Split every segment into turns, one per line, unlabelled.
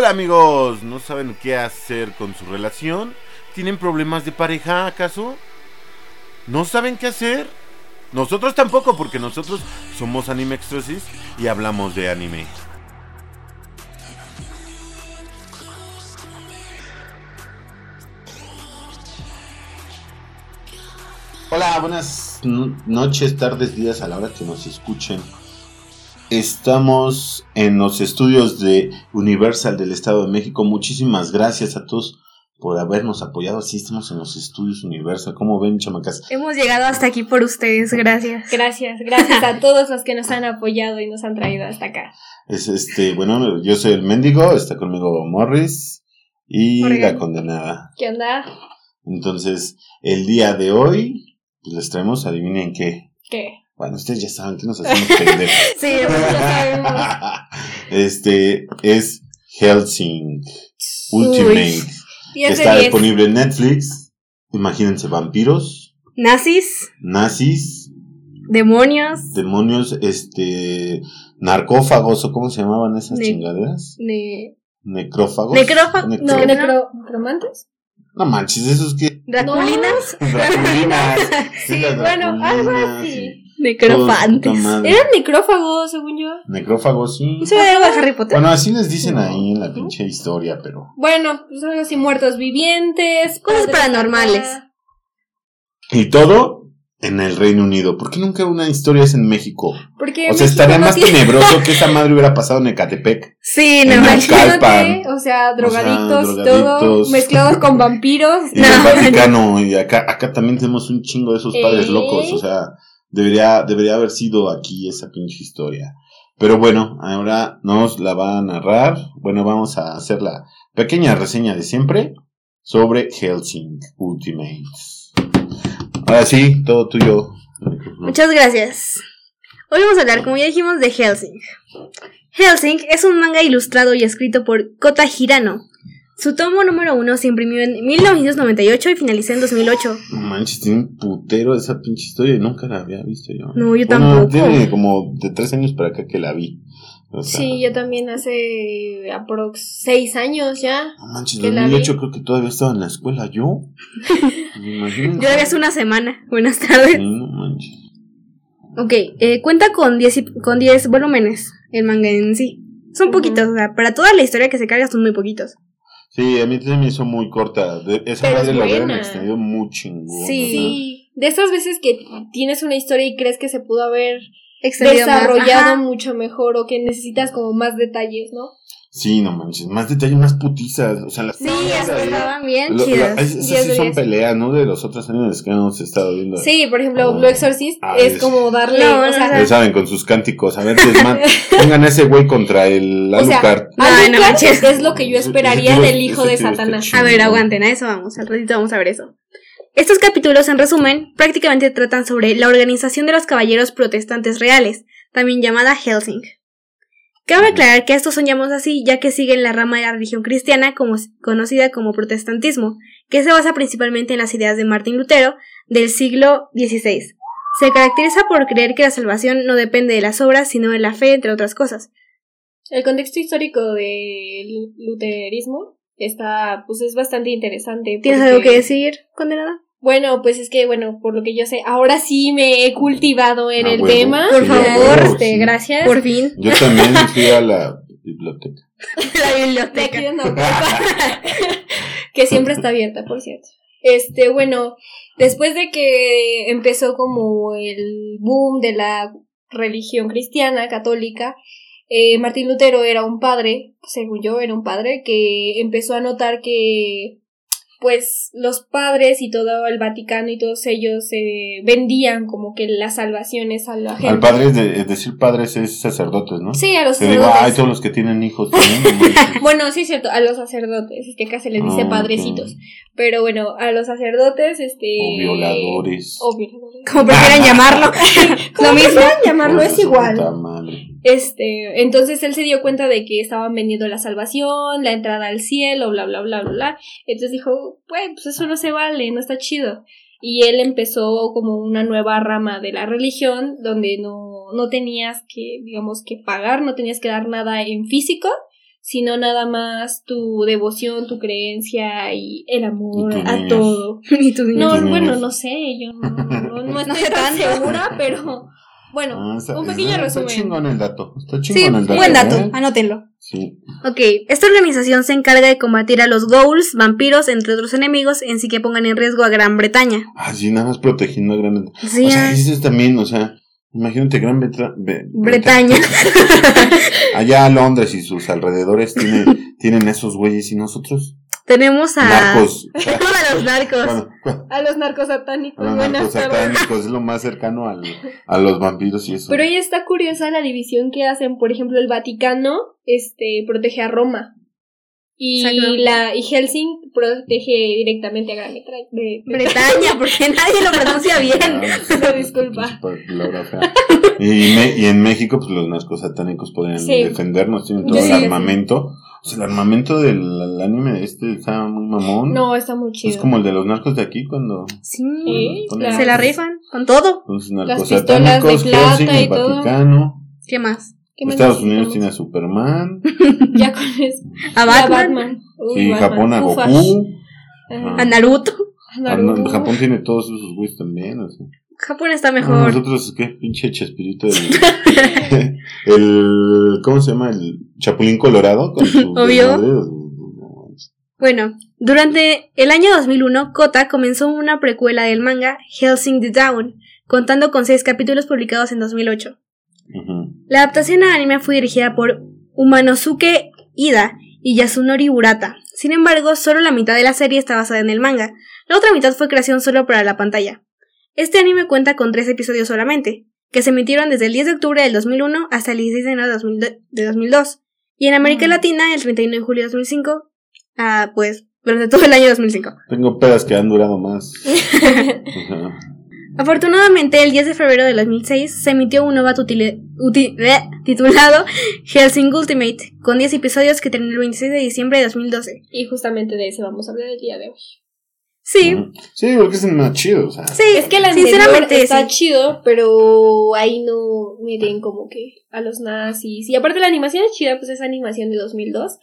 Hola amigos, ¿no saben qué hacer con su relación? ¿Tienen problemas de pareja acaso? ¿No saben qué hacer? Nosotros tampoco, porque nosotros somos Anime Extrosis y hablamos de anime.
Hola, buenas no- noches, tardes, días a la hora que nos escuchen. Estamos en los estudios de Universal del Estado de México. Muchísimas gracias a todos por habernos apoyado. Así estamos en los estudios Universal. ¿Cómo ven, chamacas?
Hemos llegado hasta aquí por ustedes, gracias.
Gracias, gracias a todos los que nos han apoyado y nos han traído hasta acá.
Es este, bueno, yo soy el mendigo, está conmigo Morris y
Morgan.
la condenada.
¿Qué onda?
Entonces, el día de hoy, pues les traemos, adivinen qué.
¿Qué?
Bueno, ustedes ya saben que nos hacemos pendejos.
Sí,
ya sabemos.
este es Helsing Ultimate. que
10
está
10.
disponible en Netflix. Imagínense vampiros,
nazis,
nazis,
demonios,
demonios, este narcófagos o cómo se llamaban esas
Ne-
chingaderas?
ne-
Necrófagos.
Necrófa-
Necro-
no,
¿Necro- ¿Necromantes?
No manches, esos que
draculinas,
Draculinas.
Sí, bueno, algo así.
Necrofantes.
Eran necrófagos, según yo.
Necrófagos, sí.
¿Eso era algo de Harry Potter?
Bueno, así les dicen ahí en la pinche historia, pero.
Bueno, pues algo así, muertos vivientes.
Cosas paranormales.
Y todo en el Reino Unido. ¿Por qué nunca una historia es en México?
Porque
O sea,
México
estaría
no
más
tiene-
tenebroso que esa madre hubiera pasado en Ecatepec.
Sí,
En
no
Imagínate,
Calpan.
o sea, drogadictos,
O sea,
y todo,
drogadictos.
mezclados con vampiros.
Y
No.
el Vaticano. Y acá, acá también tenemos un chingo de esos padres
¿Eh?
locos. O sea, debería, debería haber sido aquí esa pinche historia. Pero bueno, ahora nos la va a narrar. Bueno, vamos a hacer la pequeña reseña de siempre sobre Helsing Ultimate. Ahora sí, todo tuyo.
Muchas gracias. Hoy vamos a hablar, como ya dijimos, de Helsing. Helsing es un manga ilustrado y escrito por Kota Hirano. Su tomo número uno se imprimió en 1998 y finalizó en 2008.
No manches, tiene un putero esa pinche historia y nunca la había visto yo.
No, yo
Bueno,
tampoco.
Tiene como de tres años para acá que la vi. O sea,
Sí, yo también hace aprox seis años ya.
No manches,
la
2008 creo que todavía estaba en la escuela yo.
Yo la vi hace una semana. Buenas tardes.
Sí, no manches.
Ok, eh, cuenta con 10, y- con 10 volúmenes el manga en sí. Son poquitos, o sea, para toda la historia que se carga son muy poquitos.
Sí, a mí también me hizo muy corta. De- esa
Pero
madre
es
la hubieran extendido muy chingón.
Sí.
Sí, de esas veces que tienes una historia y crees que se pudo haber desarrollado mucho mejor o que necesitas como más detalles, ¿no?
Sí, no manches. Más detalle, más putizas. O sea, las
Sí, estaban bien
Lo- lo-
chidas.
es- esas
Diez
sí son peleas, ¿no? De los otros animes que hemos estado viendo.
Sí, por ejemplo,
Oh.
Blue Exorcist
Ah,
es
es-
como darle,
No,
o
no,
sea,
Ya saben, con sus cánticos. A ver, desman- pongan a ese güey contra el
O sea,
Alucard.
No,
Alucard
no manches.
es lo que yo
Ese-
esperaría
ese tío-
del hijo
ese
de Satanás.
A ver, aguanten, a eso vamos, al ratito vamos a ver eso. Estos capítulos, en resumen, prácticamente tratan sobre la organización de los caballeros protestantes reales, también llamada Helsing. Cabe aclarar que estos son llamados así ya que siguen la rama de la religión cristiana como, conocida como protestantismo, que se basa principalmente en las ideas de Martín Lutero del siglo XVI. Se caracteriza por creer que la salvación no depende de las obras, sino de la fe, entre otras cosas.
El contexto histórico del luterismo está, pues es bastante interesante.
¿Tienes
porque-
algo que decir, condenada?
Bueno, pues es que, bueno, por lo que yo sé, ahora sí me he cultivado en
Ah,
el tema.
Por
Sí,
favor,
este,
sí.
gracias.
Por fin.
Yo también fui a la biblioteca.
la biblioteca.
que siempre está abierta, por cierto. Este, bueno, después de que empezó como el boom de la religión cristiana, católica, eh, Martín Lutero era un padre, según yo, era un padre que empezó a notar que pues los padres y todo el Vaticano y todos ellos eh, vendían como que las salvaciones a la gente.
Al padre, es, de- es decir, padres es sacerdotes, ¿no?
Sí, a los
Te digo,
sacerdotes.
ay, todos los que tienen hijos también.
Bueno, sí es cierto, a los sacerdotes, es que acá se les dice
Ah,
padrecitos. Pero bueno, a los sacerdotes, este.
O violadores.
O violadores.
Como prefieran llamarlo. Lo mismo.
llamarlo, es igual.
puta madre.
Este, entonces él se dio cuenta de que estaban vendiendo la salvación, la entrada al cielo, bla, bla, bla, bla, bla. Entonces dijo, pues, pues eso no se vale, no está chido. Y él empezó como una nueva rama de la religión donde no, no tenías que, digamos, que pagar, no tenías que dar nada en físico, sino nada más tu devoción, tu creencia y el amor
Y
a todo.
y.
No, bueno, no sé, yo no, no, no estoy
sé
tan segura, pero bueno,
Ah, está-
un pequeño
está
resumen.
chingón el dato. Está
Sí,
chingón el dato.
buen dato,
¿eh?
anótenlo.
Sí.
Ok, esta organización se encarga de combatir a los ghouls, vampiros, entre otros enemigos, en sí que pongan en riesgo a Gran Bretaña.
Ah, sí, nada más protegiendo a Gran
Sí,
O sea,
ah,
eso es también, o sea, imagínate Gran Betra- Be-
Bretaña.
Allá Londres y sus alrededores tiene, tienen esos güeyes y nosotros.
Tenemos a...
Narcos.
A los narcos.
Bueno, bueno,
A los narcos satánicos,
los
buenas
narcos
tardes.
satánicos es lo más cercano al, a los vampiros y eso.
Pero ahí está curiosa la división que hacen, por ejemplo, el Vaticano este protege a Roma. Y
Exacto.
la y Helsing protege directamente a Gran Bretaña.
Bretaña, porque nadie lo pronuncia
Ah,
bien.
Pero disculpa.
Y, me- y en México, pues los narcos satánicos podrían
Sí.
defendernos, tienen todo
Sí,
el
sí.
O sea, el armamento del el anime de este está muy mamón.
No, está muy chido.
Es como el de los narcos de aquí cuando.
Sí, se la rifan con todo.
Los
Las
narcos
pistolas de
satánicos,
plata
Helsing,
y
el
todo.
Vaticano.
¿Qué más?
¿Qué más
Estados Unidos tiene a Superman.
Ya con eso.
A
Ya
Batman,
Uy,
Sí,
Batman.
Japón a. Goku.
Ajá.
a Naruto.
A Naruto.
Japón tiene todos esos güeyes también. Sea.
Japón está mejor.
Nosotros, ¿qué? Pinche Chespirito. El, el. ¿Cómo se llama? El Chapulín Colorado. Con su
Obvio. Bueno, durante el año 2001, Kota comenzó una precuela del manga Helsing the Dawn, contando con seis capítulos publicados en 2008.
Ujú.
La adaptación a anime fue dirigida por Umanosuke Ida y Yasunori Urata. Sin embargo, solo la mitad de la serie está basada en el manga. La otra mitad fue creación solo para la pantalla. Este anime cuenta con tres episodios solamente, que se emitieron desde el 10 de octubre del 2001 hasta el 16 de enero de 2000 de 2002. Y en América
Mm.
Latina, el 31 de julio de 2005, ah, pues durante todo el año 2005.
Tengo pedas que han durado más.
Afortunadamente, el 10 de febrero de 2006 se emitió un uti- bleh, titulado Helsing Ultimate, con 10 episodios que terminó el 26 de diciembre de 2012.
Y justamente de eso vamos a hablar el día de hoy.
Sí.
Sí, porque es más chido. O sea.
sí,
Es que el anterior
sinceramente
está
sí.
chido, pero ahí no meten como que a los nazis. Y aparte la animación es chida, pues es animación de 2002,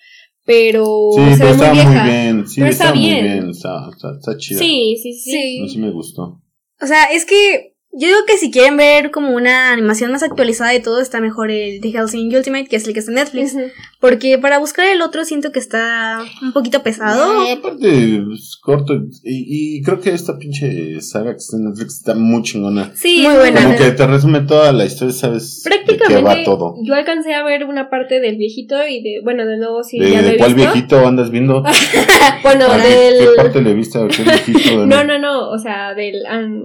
pero
Sí,
se
pero
ve
está
muy
muy
vieja.
bien. Sí,
Pero
está,
está
muy
bien.
bien. Está, está, está chida.
Sí, sí, sí.
Sí.
A mí sí me gustó.
O sea, es que yo digo que si quieren ver como una animación más actualizada de todo, está mejor el de Helsing Ultimate, que es el que está en Netflix. Porque para buscar el otro siento que está un poquito pesado.
No, aparte, es corto. Y, y creo que esta pinche saga que está en Netflix está muy chingona.
Sí,
Muy buena.
Como que te resume toda la historia, sabes de qué
Prácticamente
va todo.
yo alcancé a ver una parte del viejito y de, bueno, de nuevo sí,
¿De
ya lo he
cuál
visto.
viejito andas viendo?
Bueno,
¿A qué-
del...
¿Qué parte le viste a qué viejito?
No, no, no, o sea, del... an-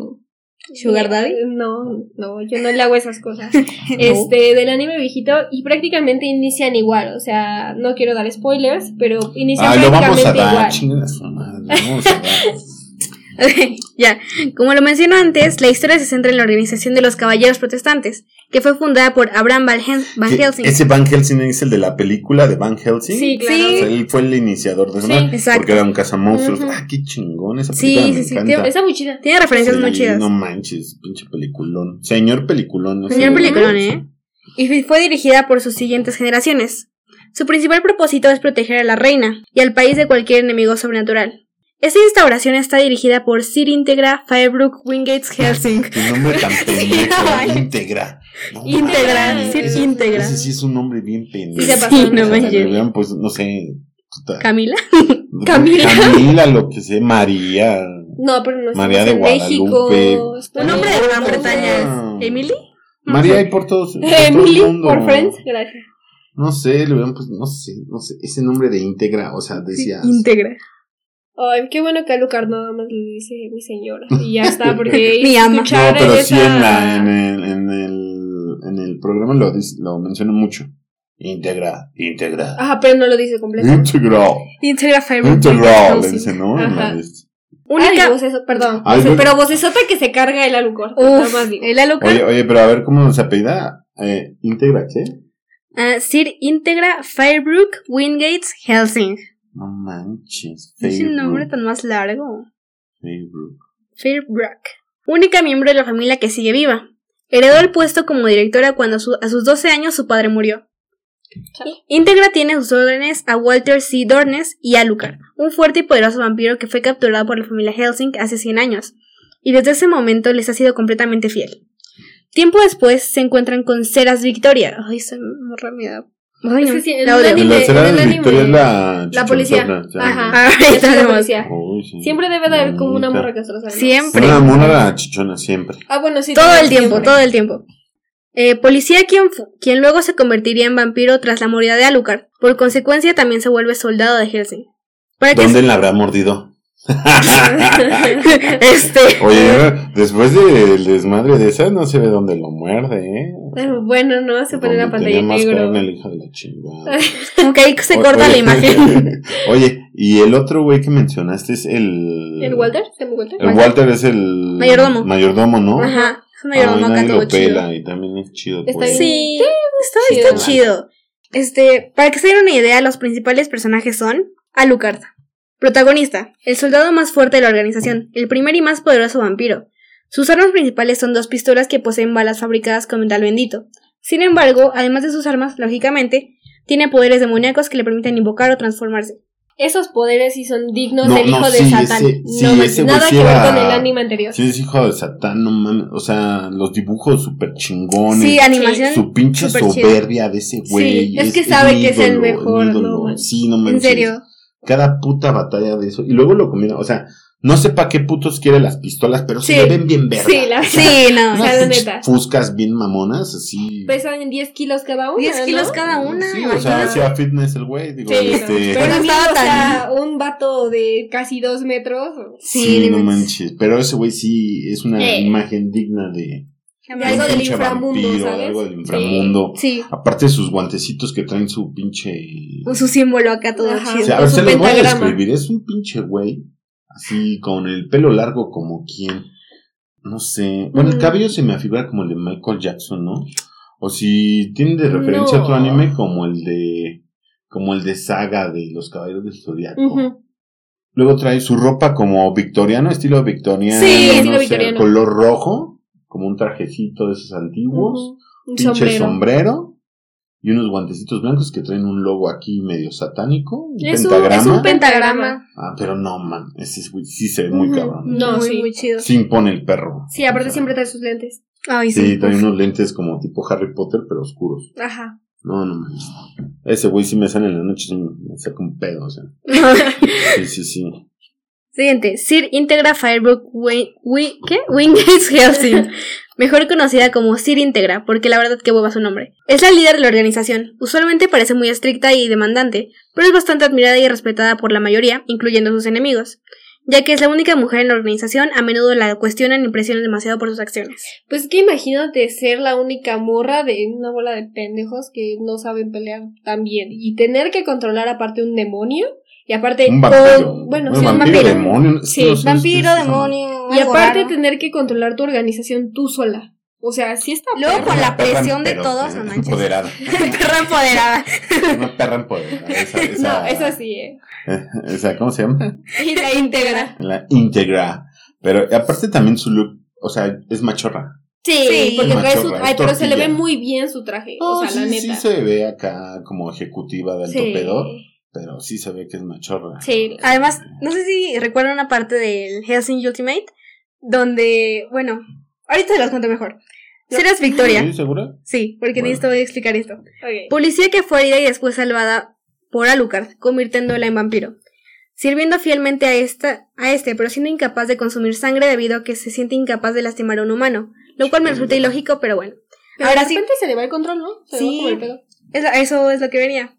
¿Sugar Daddy?
No, no, yo no le hago esas cosas. Este, del anime viejito, y prácticamente inician igual, o sea, no quiero dar spoilers, pero inician
Ah, lo vamos
prácticamente
a dar.
igual.
Lo vamos a dar.
ya, como lo mencionó antes, la historia se centra en la organización de los Caballeros Protestantes, que fue fundada por Abraham Van, Helsing.
Ese Van Helsing es el de la película de Van Helsing.
Sí, claro.
Sí.
O sea, él fue el iniciador de eso,
Sí,
¿no?
exacto.
Porque era un cazamonstruos.
Ujú.
Ah, qué chingón. Esa
Sí,
película
sí,
me
sí,
encanta.
tío,
Está muy chida.
Tiene referencias
Sí,
muy chidas.
No manches, pinche peliculón. Señor peliculón. no
Señor peliculón, ¿eh? Y fue dirigida por sus siguientes generaciones. Su principal propósito es proteger a la reina y al país de cualquier enemigo sobrenatural. Esta instauración está dirigida por Sir Integra Firebrook Wingates Helsing.
Qué nombre tan pendejo. Integra. No mames.
Sir
Ese-
Integra.
Ese sí es un nombre bien pendejo.
Sí se pasó.
Sí, no
O sea, hubieran puesto, no sé. puta.
Camila.
Camila.
Camila, lo que sé. María.
No, pero no estamos
María de
en México.
Guadalupe.
Un nombre de Gran Bretaña es Emily.
María y por todos. por todo
Emily,
el mundo.
por Friends, gracias.
No sé, le hubieran puesto, no sé, no sé. Ese nombre de íntegra, o sea, decías.
Integra.
Ay, qué bueno que a Lucar nada más le dice mi señora. Y ya está, porque
Mi ama.
No,
escuchar
pero
esa...
sí en, la, en, el, en, el, en el programa lo, dice- lo menciono mucho. Íntegra, íntegra.
Ajá, pero no lo dice completo.
Íntegra,
Integra Firebrook
íntegra,
Wingates
le dice, ¿no?
Ajá.
Única.
Perdón.
Ay,
voce- pero vocesota que se carga el Alucor. Nada
Uf,
más digo.
el Alucard.
Oye, oye, pero a ver cómo se apellida. Eh, ¿Íntegra qué?
Ah, Sir Integra Firebrook Wingates Helsing.
No manches.
Es el nombre tan más largo.
Facebook.
Firebrook. Única miembro de la familia que sigue viva. Heredó el puesto como directora cuando su- a sus 12 años su padre murió. Integra tiene a sus órdenes a Walter C. Dornes y Alucard, un fuerte y poderoso vampiro que fue capturado por la familia Helsing hace 100 años, y desde ese momento les ha sido completamente fiel. Tiempo después se encuentran con Ceras Victoria. Ay, esa morra me da. Ay,
Es
no,
que sí, en
la.
En la escena de Victoria es la
La policía. Ajá. Esa es la
tenemos.
policía.
Uy, sí.
Siempre debe de haber como una morra castrosa. ¿no?
Siempre.
Una mona chichona siempre.
Ah, bueno, sí.
Todo el tiempo,
siempre.
todo el tiempo. Eh, policía quien, quien luego se convertiría en vampiro tras la moría de Alucard. Por consecuencia también se vuelve soldado de Helsing. Para que
¿Dónde la habrá mordido?
este
Oye, después del desmadre de esa, no se ve dónde lo muerde, ¿eh?
Pero Bueno, no, se pone la pantalla
tenía más
negro.
carne el hijo de la chingada.
como que ahí se
O-
corta la imagen.
Oye, y el otro güey que mencionaste es el.
¿El Walter?
El Walter es el.
Mayordomo.
Mayordomo, ¿no?
Ajá. Es un
Ay,
mayordomo acá
nadie lo
chido.
pela y también es chido.
Está
pues.
bien.
Sí, está,
chido.
está chido. Este, para que se den una idea, los principales personajes son Alucard, protagonista, el soldado más fuerte de la organización, el primer y más poderoso vampiro. Sus armas principales son dos pistolas que poseen balas fabricadas con metal bendito. Sin embargo, además de sus armas, lógicamente, tiene poderes demoníacos que le permiten invocar o transformarse.
Esos poderes sí son dignos
No,
del
no,
hijo de
sí,
Satán.
ese- sí,
no,
ese
nada que ver con el anime anterior.
Sí, es hijo de Satán, no mames. O sea, los dibujos súper chingones.
Sí, animación.
Su pinche
súper chido.
soberbia de ese güey.
Sí, es que sabe que es el mejor,
mi
no.
Sí, no
En
manches.
serio.
Cada puta batalla de eso. Y luego lo combina. O sea, no sé para qué putos quiere las pistolas, pero se le ven bien verga.
Sí, la
Sí, no.
O
Unas
sea, la
pinches
neta.
Fuscas bien mamonas, así.
Pesan 10 kilos cada una.
10 kilos
¿no?
cada una.
Sí, o sea, hacía fitness el güey. Digo,
Sí,
este.
pero
no estaba
o
tan-
sea, un vato de casi dos metros.
Sí, no manches. Pero ese güey sí es una
Eh.
imagen digna de.
De algo del inframundo,
vampiro,
¿sabes?
Algo del inframundo.
Sí,
Aparte de sus guantecitos que traen su pinche.
con su símbolo acá todo
Ajá.
O
chido.
sea, a ver, se los voy a describir. Es un pinche güey. Así, con el pelo largo como quien. No sé. Bueno, el
Mm.
cabello se me afigura como el de Michael Jackson, ¿no? O si tiene de referencia
No.
otro anime como el de. Como el de Saga de los Caballeros del Zodiaco.
Ujú.
Luego trae su ropa como victoriano, estilo victoriano.
Sí,
no
estilo
sé,
victoriano.
color rojo, como un trajecito de esos antiguos.
Ujú. Un
Pinche sombrero.
sombrero.
y unos guantecitos blancos que traen un logo aquí medio satánico. Un
Es un,
pentagrama.
es un pentagrama.
ah, pero no, man. Ese es- sí se ve muy cabrón.
No,
muy,
sí.
muy chido.
Sí impone el perro.
Sí, aparte
O sea,
siempre trae sus lentes.
Ay,
Sí,
sí.
trae unos lentes como tipo Harry Potter, pero oscuros.
Ajá.
No, no. Ese güey sí me sale en la noche, sí me saca un pedo, o sea. Sí, sí, sí.
Siguiente, Sir Integra Firebrook Wi- Wi- ¿qué? Wingate Helsing, mejor conocida como Sir Integra, porque la verdad que hueva su nombre. Es la líder de la organización, usualmente parece muy estricta y demandante, pero es bastante admirada y respetada por la mayoría, incluyendo sus enemigos. Ya que es la única mujer en la organización, a menudo la cuestionan y presionan demasiado por sus acciones.
Pues es que imagínate ser la única morra de una bola de pendejos que no saben pelear tan bien y tener que controlar aparte un demonio y aparte
Un vampiro.
con- bueno,
Un
sí, un
vampiro,
vampiro.
demonio.
Sí,
no sé,
Vampiro,
es- es-
demonio.
Y aparte
raro.
tener que controlar tu organización tú sola. O sea, sí está
Luego con la
perra
presión de
pero,
todos,
eh,
no manches.
Empoderada.
Perra empoderada.
Una perra empoderada. Esa, esa,
No, eso sí, eh.
Esa, ¿cómo se llama?
La íntegra.
La íntegra. Pero aparte también su look, o sea, es machorra.
Sí,
Sí.
porque trae su... Ay, pero se le ve muy bien su traje.
No,
o sea, la
sí, sí
neta.
se ve acá como ejecutiva del
Sí.
topedo, pero sí se ve que es machorra.
Sí.
Además, no sé si recuerdan una parte del Helsing Ultimate donde, bueno, ahorita se los cuento mejor. Serás Victoria.
¿Sí, segura?
Sí, porque
Bueno.
necesito explicar esto. Policía que fue herida y después salvada por Alucard, convirtiéndola en vampiro. Sirviendo fielmente a, esta, a este, pero siendo incapaz de consumir sangre debido a que se siente incapaz de lastimar a un humano. Lo cual me resulta ilógico, pero bueno.
Pero
Ahora
de
sí.
repente se le va el control, ¿no? Se
Sí.
le va como el pedo.
Es la- eso es lo que venía.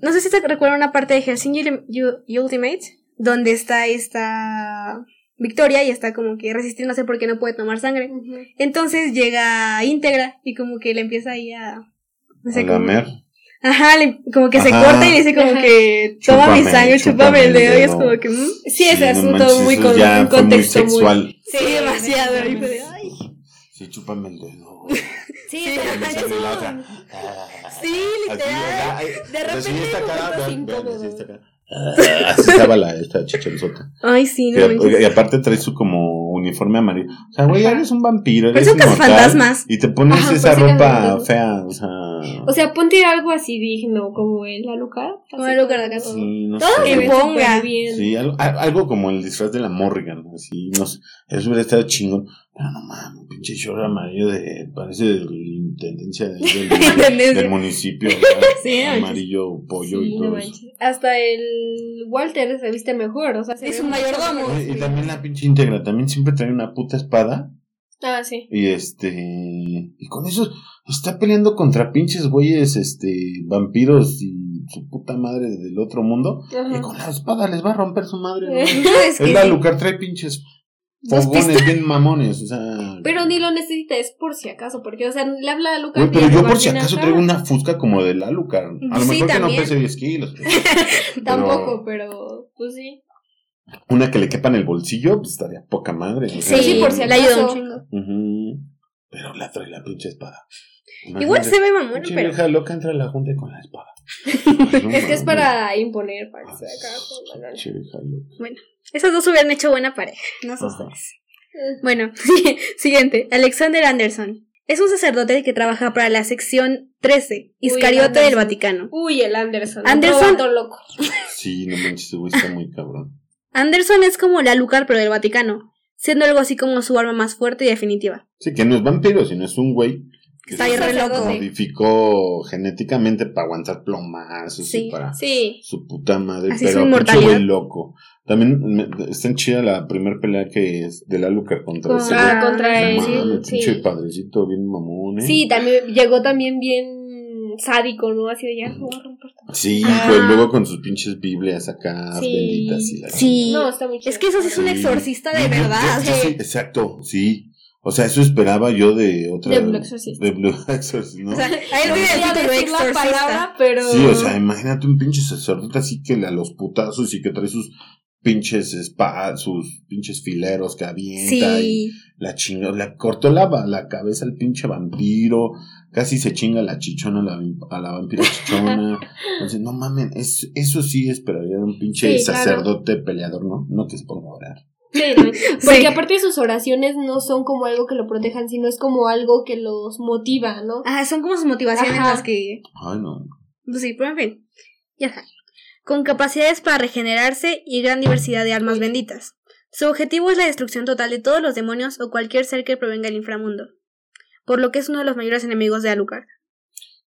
No sé si se recuerdan una parte de Ul- Ultimate, donde está esta Victoria y está como que resistiéndose porque no puede tomar sangre. Entonces llega íntegra y como que le empieza ahí a... No sé
A
cómo-
lamer.
Ajá, le- como que se
Ajá.
corta y le dice como
Ajá.
que toma mi
Chúpame,
sangre, chúpame el dedo y es como que... mm.
Sí, ese
no
asunto
manches,
muy con un
muy
contexto muy...
sexual.
Sí, demasiado. y fue de, ay.
Sí, chúpame el dedo.
Sí,
eso. literal.
De
sí,
repente
cara, cara. Ah, Así estaba la, esta.
Ay, sí,
Y,
no manches.
y aparte trae su como uniforme amarillo. O sea, güey, eres un vampiro, eres
un.
Y te pones
Ajá,
esa ropa fea, o sea.
O sea, ponte algo así digno, como el Alucard.
Como
así
Alucard acá.
todo.
Sí, no
Todo
sé.
que ponga.
Sí, algo, algo como el disfraz de la Morrigan, así, no sé, eso hubiera estado chingón. Pero no mames, pinche short amarillo de, parece de la intendencia del, del-
Intendencia.
del municipio, ¿verdad?
Sí, no
amarillo, pollo
Sí,
y
no
todo eso.
Hasta el Walter se viste mejor, o sea, se
Es un mayordomo.
mejor.
Oye, Y también la pinche íntegra, también siempre trae una puta espada.
Ah, sí.
Y este, y con eso está peleando contra pinches güeyes, este, vampiros y su puta madre del otro mundo. Y con la espada les va a romper su madre. ¿no?
Es que
Es la
sí.
Lucar trae pinches fogones bien mamones, o sea.
Pero ni lo necesita, es por si acaso, porque, o sea, le habla a.
Güey,
y
pero yo por si acaso traigo una fusca como de la Lucar. A lo
Sí,
mejor que no
también.
pese 10 kilos. pero
Tampoco, pero, pues sí.
Una que le quepa en el bolsillo, pues estaría poca madre. o sea,
Sí,
Sí, por si
le ayuda un
acaso.
chingo.
Ujú. Pero la trae la pinche espada.
Igual se ve mamón, pero.
vieja loca entra a la junta con la espada.
Es que es para imponer, para que se vea acá
loca.
Esos dos hubieran hecho buena pareja. No sé ustedes. Bueno, siguiente. Alexander Anderson. Es un sacerdote que trabaja para la sección 13, Iscariote del
Anderson.
Vaticano.
Uy, el Anderson.
Anderson-
loco.
Sí, no manches, está muy cabrón.
Anderson es como la Lucar, pero del Vaticano, siendo algo así como su arma más fuerte y definitiva.
Sí, que no es vampiro, sino es un güey que
Está
se
re loco.
modificó genéticamente para aguantar plomazos
Sí,
y para
Sí.
su puta madre.
Así
pero pinche güey loco. También me- está en chida la primera pelea que es de la Lucar contra
ah,
güey.
contra
No
él.
mames, pinche
Sí.
padrecito bien mamón, ¿eh?
Sí, también llegó también bien sádico, ¿no? Así de ya, voy a romper todo.
Sí,
Ah.
pues luego con sus pinches Biblias acá,
Sí.
benditas y la
Sí.
No, está muy chido.
Es que eso sí es un
Sí.
exorcista de
Sí,
verdad.
sí, sí, exacto, sí. O sea, eso esperaba yo de otra.
De Blue Exorcist.
De Blue Exorcist, ¿no?
O sea, ahí
No
voy
voy
a
a
título
decir la palabra, pero...
Sí, o sea, imagínate un pinche sacerdote así que le a los putazos y que trae sus pinches espadas, sus pinches fileros que avienta y la chinga, le cortó la, la cabeza al pinche vampiro, casi se chinga la chichona a la, a la vampira chichona. Entonces, no mamen, es, eso sí esperaría de un pinche
Sí, claro.
sacerdote peleador, ¿no? No que se ponga a orar.
Sí, Porque
Sí.
aparte sus oraciones no son como algo que lo protejan, sino es como algo que los motiva, ¿no?
Ah, son como sus motivaciones
Ajá.
las que.
Ay, no.
Pues sí, pero en fin. Ya está. Con capacidades para regenerarse y gran diversidad de armas benditas. Su objetivo es la destrucción total de todos los demonios o cualquier ser que provenga del inframundo. Por lo que es uno de los mayores enemigos de Alucard.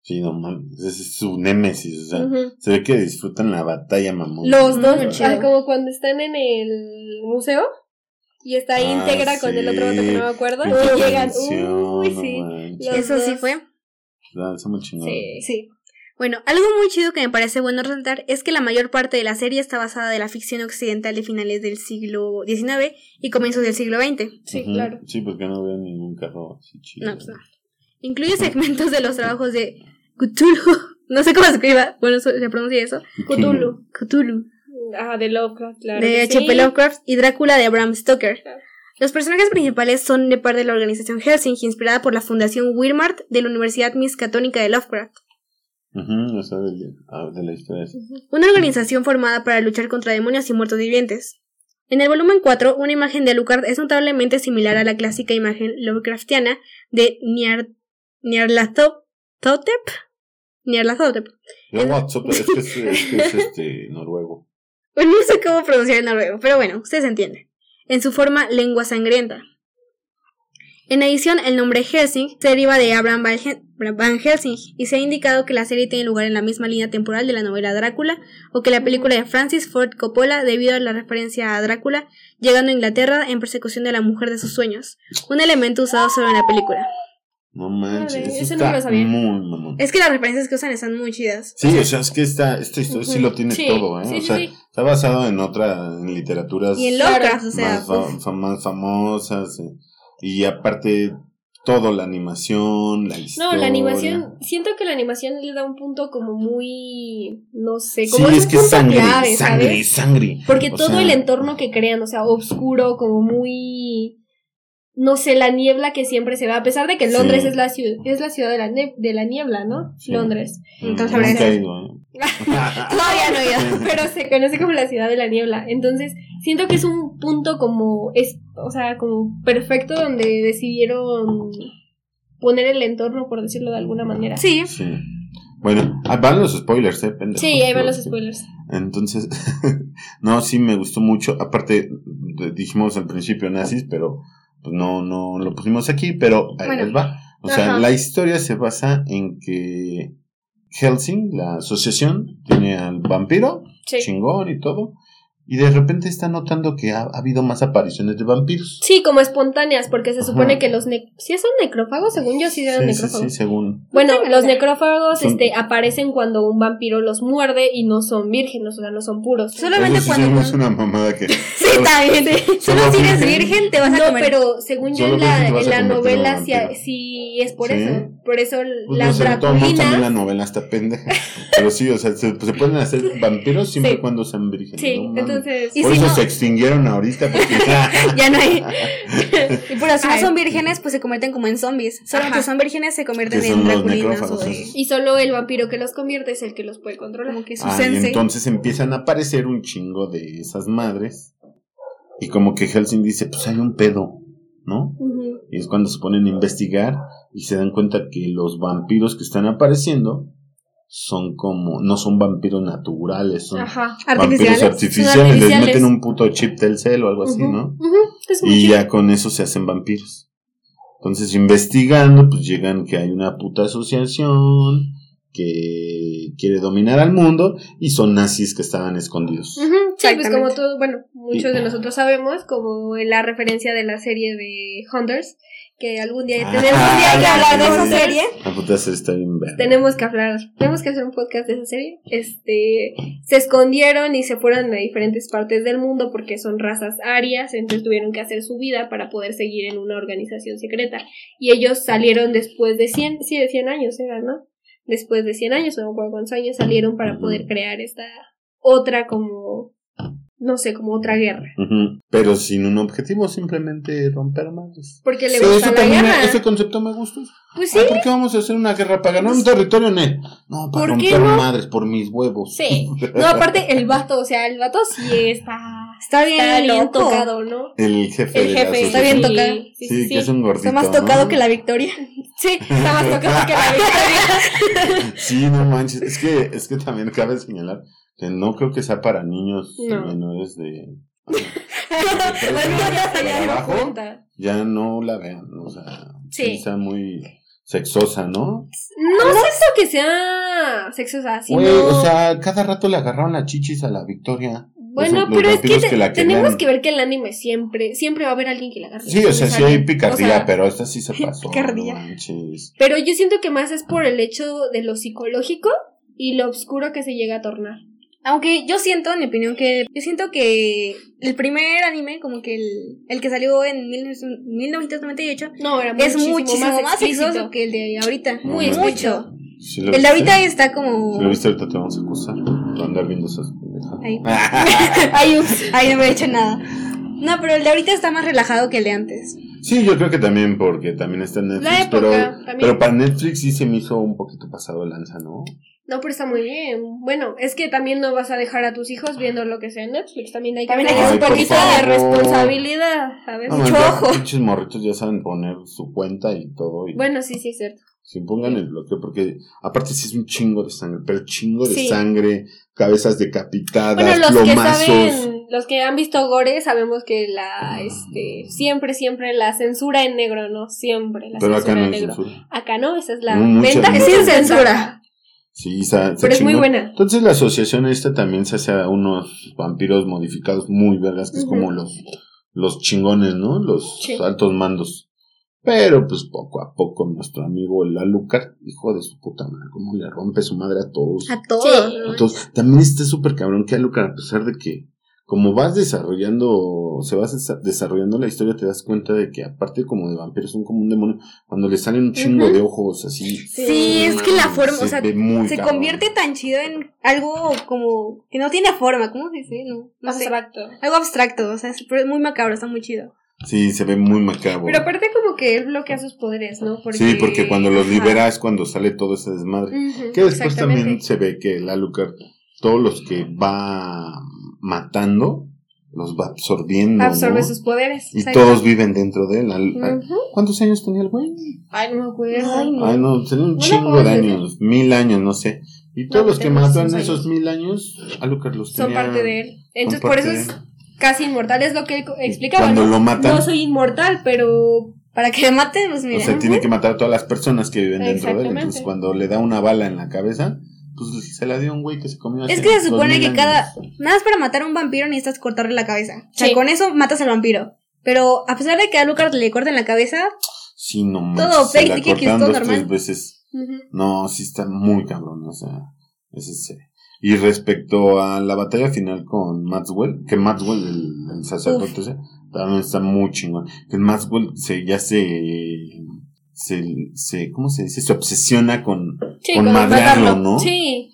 Sí, no mames, ese es su némesis, o sea,
Ujú.
se ve que disfrutan la batalla, mamón.
Los dos, ah, como cuando están en el museo y está
Ah,
íntegra con el otro vato que no me acuerdo y llegan. Uy,
no
sí. Los
Eso sí
dos.
fue.
Ah, está muy chingón.
Sí.
Sí. Bueno, algo muy chido que me parece bueno resaltar es que la mayor parte de la serie está basada de la ficción occidental de finales del siglo XIX y comienzos del siglo XX.
Sí,
Ujú.
claro.
Sí, porque no veo ningún carro así chido.
No, pues no. Incluye segmentos de los trabajos de Cthulhu. No sé cómo se escriba. Bueno, se pronuncia eso.
Cthulhu.
Cthulhu.
Ah, de Lovecraft, claro.
de H.P.
sí.
Lovecraft y Drácula de Bram Stoker.
Claro.
Los personajes principales son de parte de la organización Helsinki, inspirada por la Fundación Wehrmacht de la Universidad Miskatonic de Lovecraft.
Ujú, o sea, de, de la historia. esa.
Una organización formada para luchar contra demonios y muertos vivientes. En el volumen 4, una imagen de Alucard es notablemente similar a la clásica imagen Lovecraftiana de Nyar Nyarlathotep. Nyarlathotep.
WhatsApp, es que es, es que es este noruego.
Bueno, no sé cómo pronunciar en noruego, pero bueno, ustedes entienden. En su forma lengua sangrienta. En edición, el nombre Helsing se deriva de Abraham Van Helsing y se ha indicado que la serie tiene lugar en la misma línea temporal de la novela Drácula o que la película de Francis Ford Coppola debido a la referencia a Drácula llegando a Inglaterra en persecución de la mujer de sus sueños, un elemento usado solo en la película.
No manches, eso
ese no lo sabía.
muy mamón.
Es que las referencias que usan están muy chidas.
Sí, o sea, es que esta, esta historia sí lo tiene
Sí,
todo, ¿eh?
sí,
o
sí,
sea,
sí.
está basado en otra, en literaturas
Y en. Lovecraft, o sea,
más, más famosas. eh, Y aparte, todo, la animación, la historia.
No, la animación, siento que la animación le da un punto como muy, no sé,
Sí,
como
es que es
punto
sangre,
clave,
sangre,
¿sabes?
sangre.
Porque
O
todo
sea,
el entorno que crean, o sea, oscuro, como muy, no sé, la niebla que siempre se ve, a pesar de que
Sí.
Londres es la ciudad, es la ciudad de la, ne- de la niebla, ¿no?
Sí.
Londres.
Entonces,
ido, ¿eh?
Todavía no he ido.
Pero se conoce como la ciudad de la niebla. Entonces, siento que es un punto como, es, o sea, como perfecto donde decidieron poner el entorno, por decirlo de alguna manera.
Sí.
Sí. Bueno, ahí van los spoilers, eh, pendejo.
Sí, ahí van los spoilers.
Entonces, no, sí me gustó mucho. Aparte, de- dijimos al principio nazis, pero pues no, no lo pusimos aquí, pero ahí
Bueno.
les va. O sea, la historia se basa en que Helsing, la asociación, tiene al vampiro,
Sí.
chingón y todo, y de repente está notando que ha, ha habido más apariciones de vampiros.
Sí, como espontáneas, porque se
Ajá.
supone que los ne sí son necrófagos, según yo sí eran
Sí, sí,
necrófagos.
sí, según.
Bueno,
No
los necrófagos
Son-
este aparecen cuando un vampiro los muerde y no son vírgenes, o sea, no son puros.
Solamente
Eso sí
cuando-
somos una mamada que.
Sí, bien. Solo si eres
virgen.
te vas a
No,
comer.
pero según yo
Solo
en la, en la novela sí,
vampiro.
sí es por
¿Sí?
eso. Por eso
Pues
las
no sé, todo el mundo también la
draculinas.
novela está pendeja. Pero sí, o sea, se, se pueden hacer vampiros siempre
Sí.
y cuando sean vírgenes.
Sí,
no
entonces.
Y
Por
si
eso
no-
se extinguieron ahorita. Porque
Ya no hay. Y pero si no son vírgenes, pues se convierten como en zombies. Solo
Ajá.
que son vírgenes se convierten en draculinas o de-.
Y solo el vampiro que los convierte es el que los puede controlar.
como que su
Ah, y
sensei.
entonces empiezan a aparecer un chingo de esas madres. Y como que Helsing dice, pues hay un pedo, ¿no? Y es cuando se ponen a investigar y se dan cuenta que los vampiros que están apareciendo son como, no son vampiros naturales, son
Ajá.
vampiros
Artificiales.
Les meten un puto chip Telcel o algo así. ¿no? Y
chido.
ya con eso se hacen vampiros. Entonces, investigando, pues llegan que hay una puta asociación que quiere dominar al mundo y son nazis que estaban escondidos.
Ujú, Sí, pues como todos, bueno, muchos de nosotros sabemos, como en la referencia de la serie de Hunters, que algún día
Ah,
tenemos día que hablar de esa serie.
La puta serie está bien.
Tenemos que hablar, tenemos que hacer un podcast de esa serie. Este, se escondieron y se fueron a diferentes partes del mundo porque son razas arias, entonces tuvieron que hacer su vida para poder seguir en una organización secreta. Y ellos salieron después de 100, sí, de 100 años era, ¿no? Después de 100 años, o no me acuerdo cuántos años salieron para poder crear esta otra como, no sé, como otra guerra.
Ujú. Pero sin un objetivo, simplemente romper madres.
Porque le
Sí,
gusta la guerra.
ese concepto me gusta.
Pues sí,
Ah, ¿Por qué vamos a hacer una guerra? ¿Para ganar un territorio? No, no para
¿Por qué
romper
no?
madres, por mis huevos.
sí. No, aparte el vato, o sea, el vato sí está,
Está bien,
está bien
loco.
tocado, ¿no?
El jefe
El jefe
Está bien tocado.
Sí,
Sí,
sí, sí.
que es un gordito.
Está más tocado
¿no?
que la victoria.
Sí, está más tocado que la victoria.
Sí, no manches. Es que, es que también cabe señalar que no creo que sea para niños
No.
menores de.
Bueno, ya
abajo. Ya no la vean. O sea, sí. Está muy sexosa, ¿no?
No siento que sea sexosa, sino...
O sea, cada rato le agarraron las chichis a la Victoria.
bueno,
los
pero es que,
vampiros
te-
que la
tenemos que ver que el anime siempre, siempre va a haber alguien que la agarre.
Sí, o sea, sí hay picardía,
O sea,
pero esta sí se pasó.
Picardía.
No.
Pero yo siento que más es por el hecho de lo psicológico y lo oscuro que se llega a tornar.
Aunque yo siento, en mi opinión, que yo siento que el primer anime, como que el, el que salió en 19- 1998,
No, era
es
muchísimo,
más,
explícito.
sexoso que el de ahorita.
Muy
mucho.
explícito.
¿Sí lo
El de
viste?
ahorita está
Si lo
como.
viste ahorita te vamos a acusar por andar viendo esas pendejadas.
Ahí.
Ah.
Ay, no me he hecho nada. No, pero el de ahorita está más relajado que el de antes.
Sí, yo creo que también porque también está en Netflix,
La época,
pero,
también.
pero para Netflix sí se me hizo un poquito pasado lanza, ¿no?
No, pero está muy bien. Bueno, es que también no vas a dejar a tus hijos viendo lo que sea en Netflix. También hay que
También hay
tener
que
un
Ay, por
poquito de
favor.
responsabilidad, ¿sabes?
No,
Mucho ojo.
Pinches morritos ya saben poner su cuenta y todo. Y
Bueno, sí, sí, es cierto.
Si pongan el bloqueo, porque aparte sí es un chingo de sangre, pero chingo de
Sí.
sangre, cabezas decapitadas,
Bueno, los que saben, los que han visto gore, sabemos que la, este, siempre, siempre la censura en negro, ¿no? Siempre la
pero acá
censura
no
en negro.
censura.
Acá no, esa es la
Mm, mucha-
venta
mucha-
sin censura.
Sí, está, está
Pero es muy buena.
Entonces la asociación esta también se hace a unos vampiros modificados muy vergas, que es como los, los chingones, ¿no? Los
Sí.
altos mandos. Pero pues poco a poco nuestro amigo el Alucard, hijo de su puta madre, cómo le rompe su madre a todos.
A todos.
Sí.
¿no?
Entonces, también está súper cabrón que Alucard, a pesar de que como vas desarrollando, se vas desa- desarrollando la historia, te das cuenta de que aparte como de vampiros son como un demonio, cuando le salen un chingo de ojos así.
Sí, es que la forma,
se
o sea,
ve muy
se
cabrón.
convierte tan chido en algo como que no tiene forma, ¿cómo se dice? No, no sé.
Abstracto.
Algo abstracto, o sea, es pero es muy macabro, está muy chido.
Sí, se ve muy macabro.
Pero aparte como que él bloquea sus poderes, ¿no?
Sí, porque cuando los
Ajá.
libera es cuando sale todo ese desmadre. Que después también se ve que el Alucard, todos los que va matando, los va absorbiendo.
Absorbe
¿no?
sus poderes.
Y todos viven dentro de él. Al- al-
Ujú.
¿Cuántos años tenía el güey?
Ay, no me acuerdo.
Ay, no.
Ay, no, tenía un
No
chingo de años, mil años, no sé. Y todos
No,
los que mató en esos mil años, Alucard los
Son
tenía.
parte de él. Entonces,
son
por eso es casi inmortal. Es lo que él explicaba.
Cuando
¿no?
lo matan,
No soy inmortal, pero.
Para que me mate, pues
o
mira.
sea, tiene que matar a todas las personas que viven dentro de él. Entonces, cuando le da una bala en la cabeza, pues se la dio un güey que se comió
Es que se supone
2000
que
años.
cada. Nada más para matar a un vampiro necesitas cortarle la cabeza. O sea,
Sí.
con eso matas al vampiro. Pero a pesar de que a Alucard le corten la cabeza,
Sí, no
Todo
se la
fake, que es todo normal.
tres veces.
Ujú.
No, sí está muy cabrón, o sea, ese es serio. Y respecto a la batalla final con Maxwell, que Maxwell, el, el sacerdote también está muy chingón. Que Maxwell se, ya se, se, se, ¿cómo se dice? Se obsesiona con,
Sí,
con
con
madrearlo,
matarlo.
¿no?
Sí.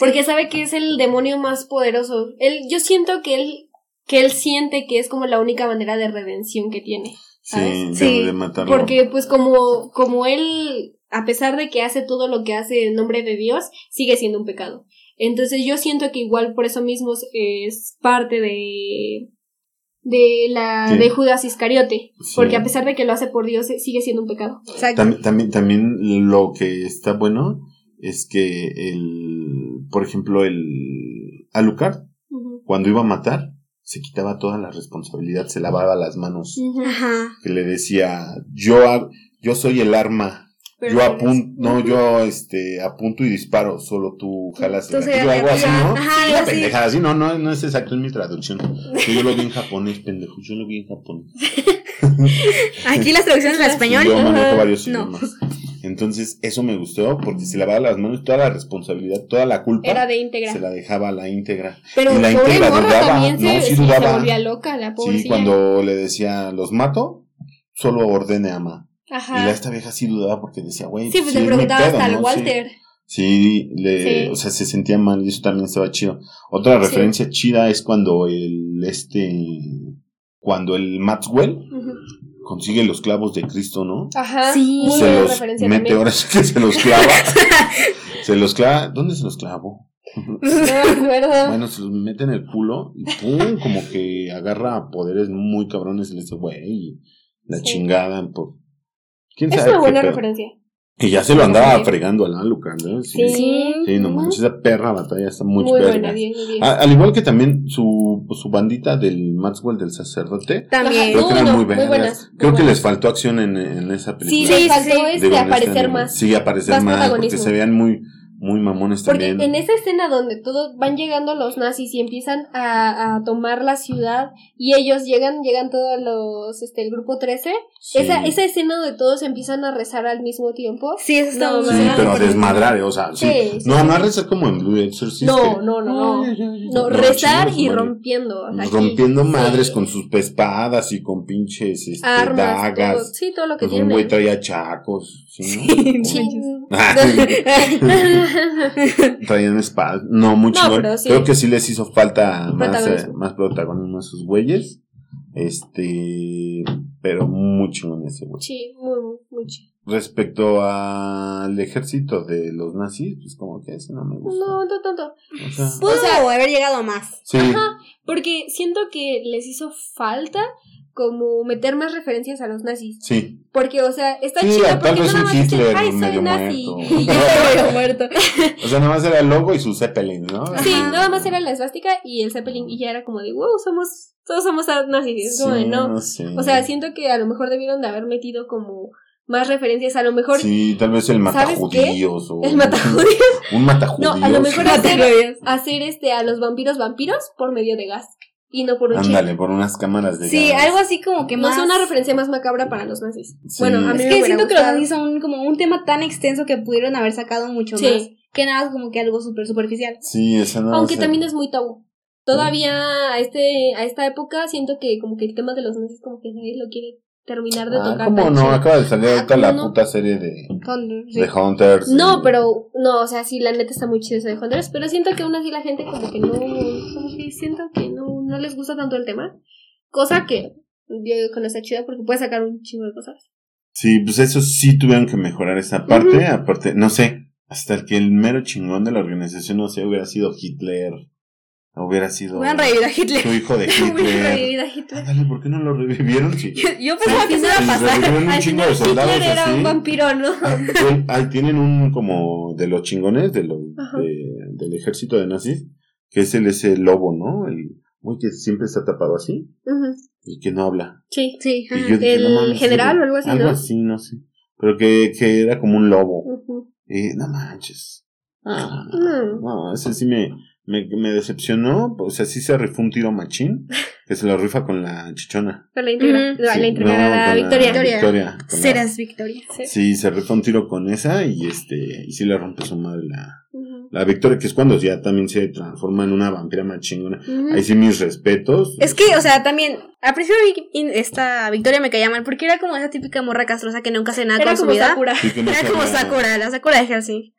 Porque sabe que es el demonio más poderoso. Él, yo siento que él, que él siente que es como la única manera de redención que tiene.
Sí, de,
Sí,
de matarlo.
Porque pues como, como él, a pesar de que hace todo lo que hace en nombre de Dios, sigue siendo un pecado. Entonces yo siento que igual por eso mismo es parte de, de la,
Sí.
de Judas Iscariote.
Sí.
Porque a pesar de que lo hace por Dios, sigue siendo un pecado.
exacto.
Tam- también, también lo que está bueno es que el, por ejemplo, el Alucard, cuando iba a matar, se quitaba toda la responsabilidad, se lavaba las manos, que le decía, yo, yo soy el arma,
Pero
yo apunto, no, yo este apunto y disparo, solo tú jalas. El-
serías
yo hago
la
así. ¿no?
Ajá,
Una pendejada así, no, no, no es exacto, es mi traducción. Yo lo vi en japonés, pendejo, yo lo vi en japonés.
Aquí las traducciones al español.
Yo manejo varios
No.
idiomas. Entonces, eso me gustó porque se lavaba las manos, toda la responsabilidad, toda la culpa
Era de íntegra.
se la dejaba a la íntegra.
Pero
y la íntegra dudaba,
se,
no, sí
sí, se
dudaba.
volvía loca, la
Sí,
pobrecilla.
cuando le decía, los mato, solo ordene ama. Y
Ajá.
la esta vieja sí dudaba porque decía, güey,
Sí, pues
sí
le preguntaba
pedo,
hasta al
¿no? Sí.
Walter.
Sí, le,
Sí.
o sea, se sentía mal y eso también estaba chido. Otra
Sí.
referencia chida es cuando el, este, cuando el Maxwell consigue los clavos de Cristo, ¿no?
Ajá.
Sí.
Muy
se
buena
los
referencia
mete,
también.
ahora sí que se los clava. se los clava, ¿dónde se los clavó?
No me acuerdo.
Bueno, se los mete en el culo y pum, como que agarra poderes muy cabrones y le dice, güey, la
Sí.
chingada. Por... ¿Quién
es
sabe?
una buena
pedo?
referencia.
Y ya se lo andaba
Sí.
fregando a la Luca, ¿no? Sí.
Sí.
Sí, no manches, esa perra batalla está muy,
Muy buena, bien, muy bien.
A- al igual que también su, su bandita del Maxwell del sacerdote.
También.
Creo que eran muy
buenas, muy
Creo que
buenas.
les faltó acción en, en esa
Sí,
película.
les
Sí,
faltó
sí.
este,
Digo, en este
aparecer más.
Sí, aparecer
Más
más, porque se vean muy, muy mamones
Porque
también.
en esa escena donde todos van llegando los nazis y empiezan a, a tomar la ciudad y ellos llegan, llegan todos los, este, el grupo 13,
Sí.
esa, esa escena donde todos empiezan a rezar al mismo tiempo.
Sí, eso está
No,
Sí, pero a desmadrar, o sea, sí. No, no a rezar como en Blue Exorcist.
No, no, no, no. No, rezar y rompiendo. o sea, aquí-
Rompiendo madres
sí.
con sus espadas y con pinches este,
armas, todo,
dagas.
sí, todo lo que
Pues un
tiene.
güey traía chacos, ¿sí? ¿no? Traían espadas. No,
pero sí.
Creo que sí les hizo falta más, eh,
Protagonismo.
más protagonismo a sus güeyes. Este, pero muy chingón ese güey.
sí, muy, muy.
Respecto al ejército de los nazis, pues como que ese no me gusta.
No, no tanto.
O sea,
Pudo
O sea-
haber llegado a más.
sí.
Ajá, porque siento que les hizo falta como meter más referencias a los nazis.
Sí.
Porque, o sea, está
Sí,
chido porque no nada más dicen, ay, soy
medio
nazi.
muerto.
Y ya.
muerto.
O sea, nada más era el logo y su Zeppelin, ¿no?
Sí, nada más era la esvástica y el Zeppelin y ya era como de, wow, somos, todos somos nazis. Es como de, no.
sí.
O sea, siento que a lo mejor debieron de haber metido como más referencias. A lo mejor
Sí, tal vez el
¿Sabes
matajudíos o
el matajudíos.
un matajudíos.
No, a lo mejor hacer, hacer este a los vampiros vampiros por medio de gas y no por un.
Ándale, por unas cámaras de
Sí,
gas.
algo así como que
No
más.
es una referencia más macabra para los nazis.
Sí.
Bueno, a mí
Es
me
que siento que los nazis son como un tema tan extenso que pudieron haber sacado mucho
Sí.
más. Que nada, es como que algo súper superficial.
Sí, esa no
Aunque también es muy tabú. Todavía a este a esta época siento que como que el tema de los nazis como que nadie lo quiere terminar de
Ah,
tocar.
¿Cómo no? Acaba de salir
Ah,
ahorita
¿cómo
la
no?
puta serie de,
Con- sí.
de Hunters.
No,
y-
pero no, o sea, sí la neta está muy chido eso de Hunters, pero siento que aún así la gente como que no como que siento que no no les gusta tanto el tema, cosa que yo digo que no está chida porque puede sacar un chingo de cosas.
Sí, pues eso sí tuvieron que mejorar esa parte. Aparte, no sé, hasta el que el mero chingón de la organización, no sé, hubiera sido Hitler. Hubiera sido
Hubieran revivido a Hitler.
su hijo de
Hubiera
Hitler.
revivido a Hitler.
Ándale, ¿por qué no lo revivieron? Sí.
Yo, yo pensaba que eso iba a
Sí,
pasar.
un
Al
chingo
final
de soldados
Hitler era
así.
un vampiro, ¿no?
Él- ahí tienen un como de los chingones de los de- del ejército de nazis, que es el ese lobo, ¿no? El güey que siempre está tapado así
Ujú.
y que no habla.
Sí.
Sí,
Y
ajá.
yo dije,
El
no mames,
general
ese
o algo así,
Algo
¿no?
así, no sé. Pero que, que era como un lobo.
Ujú.
Y no manches. Ah,
Mm.
no, ese sí me, me, me decepcionó. O sea, sí se rifó un tiro machín, que se lo rifa con la chichona.
Con la
Sí, no, la
Victoria.
Victoria.
La-
Serás Victoria.
Sí.
Sí, se rifó un tiro con esa y este y sí le rompe su madre la, la Victoria, que es cuando ya también se transforma en una vampira más chingona. Ahí sí mis respetos.
Es que, o sea, también, al principio esta Victoria me caía mal porque era como esa típica morra castrosa que nunca hace nada
Era
con su vida.
Sakura.
Sí, que no
Era como Sakura, la Sakura de Helsing.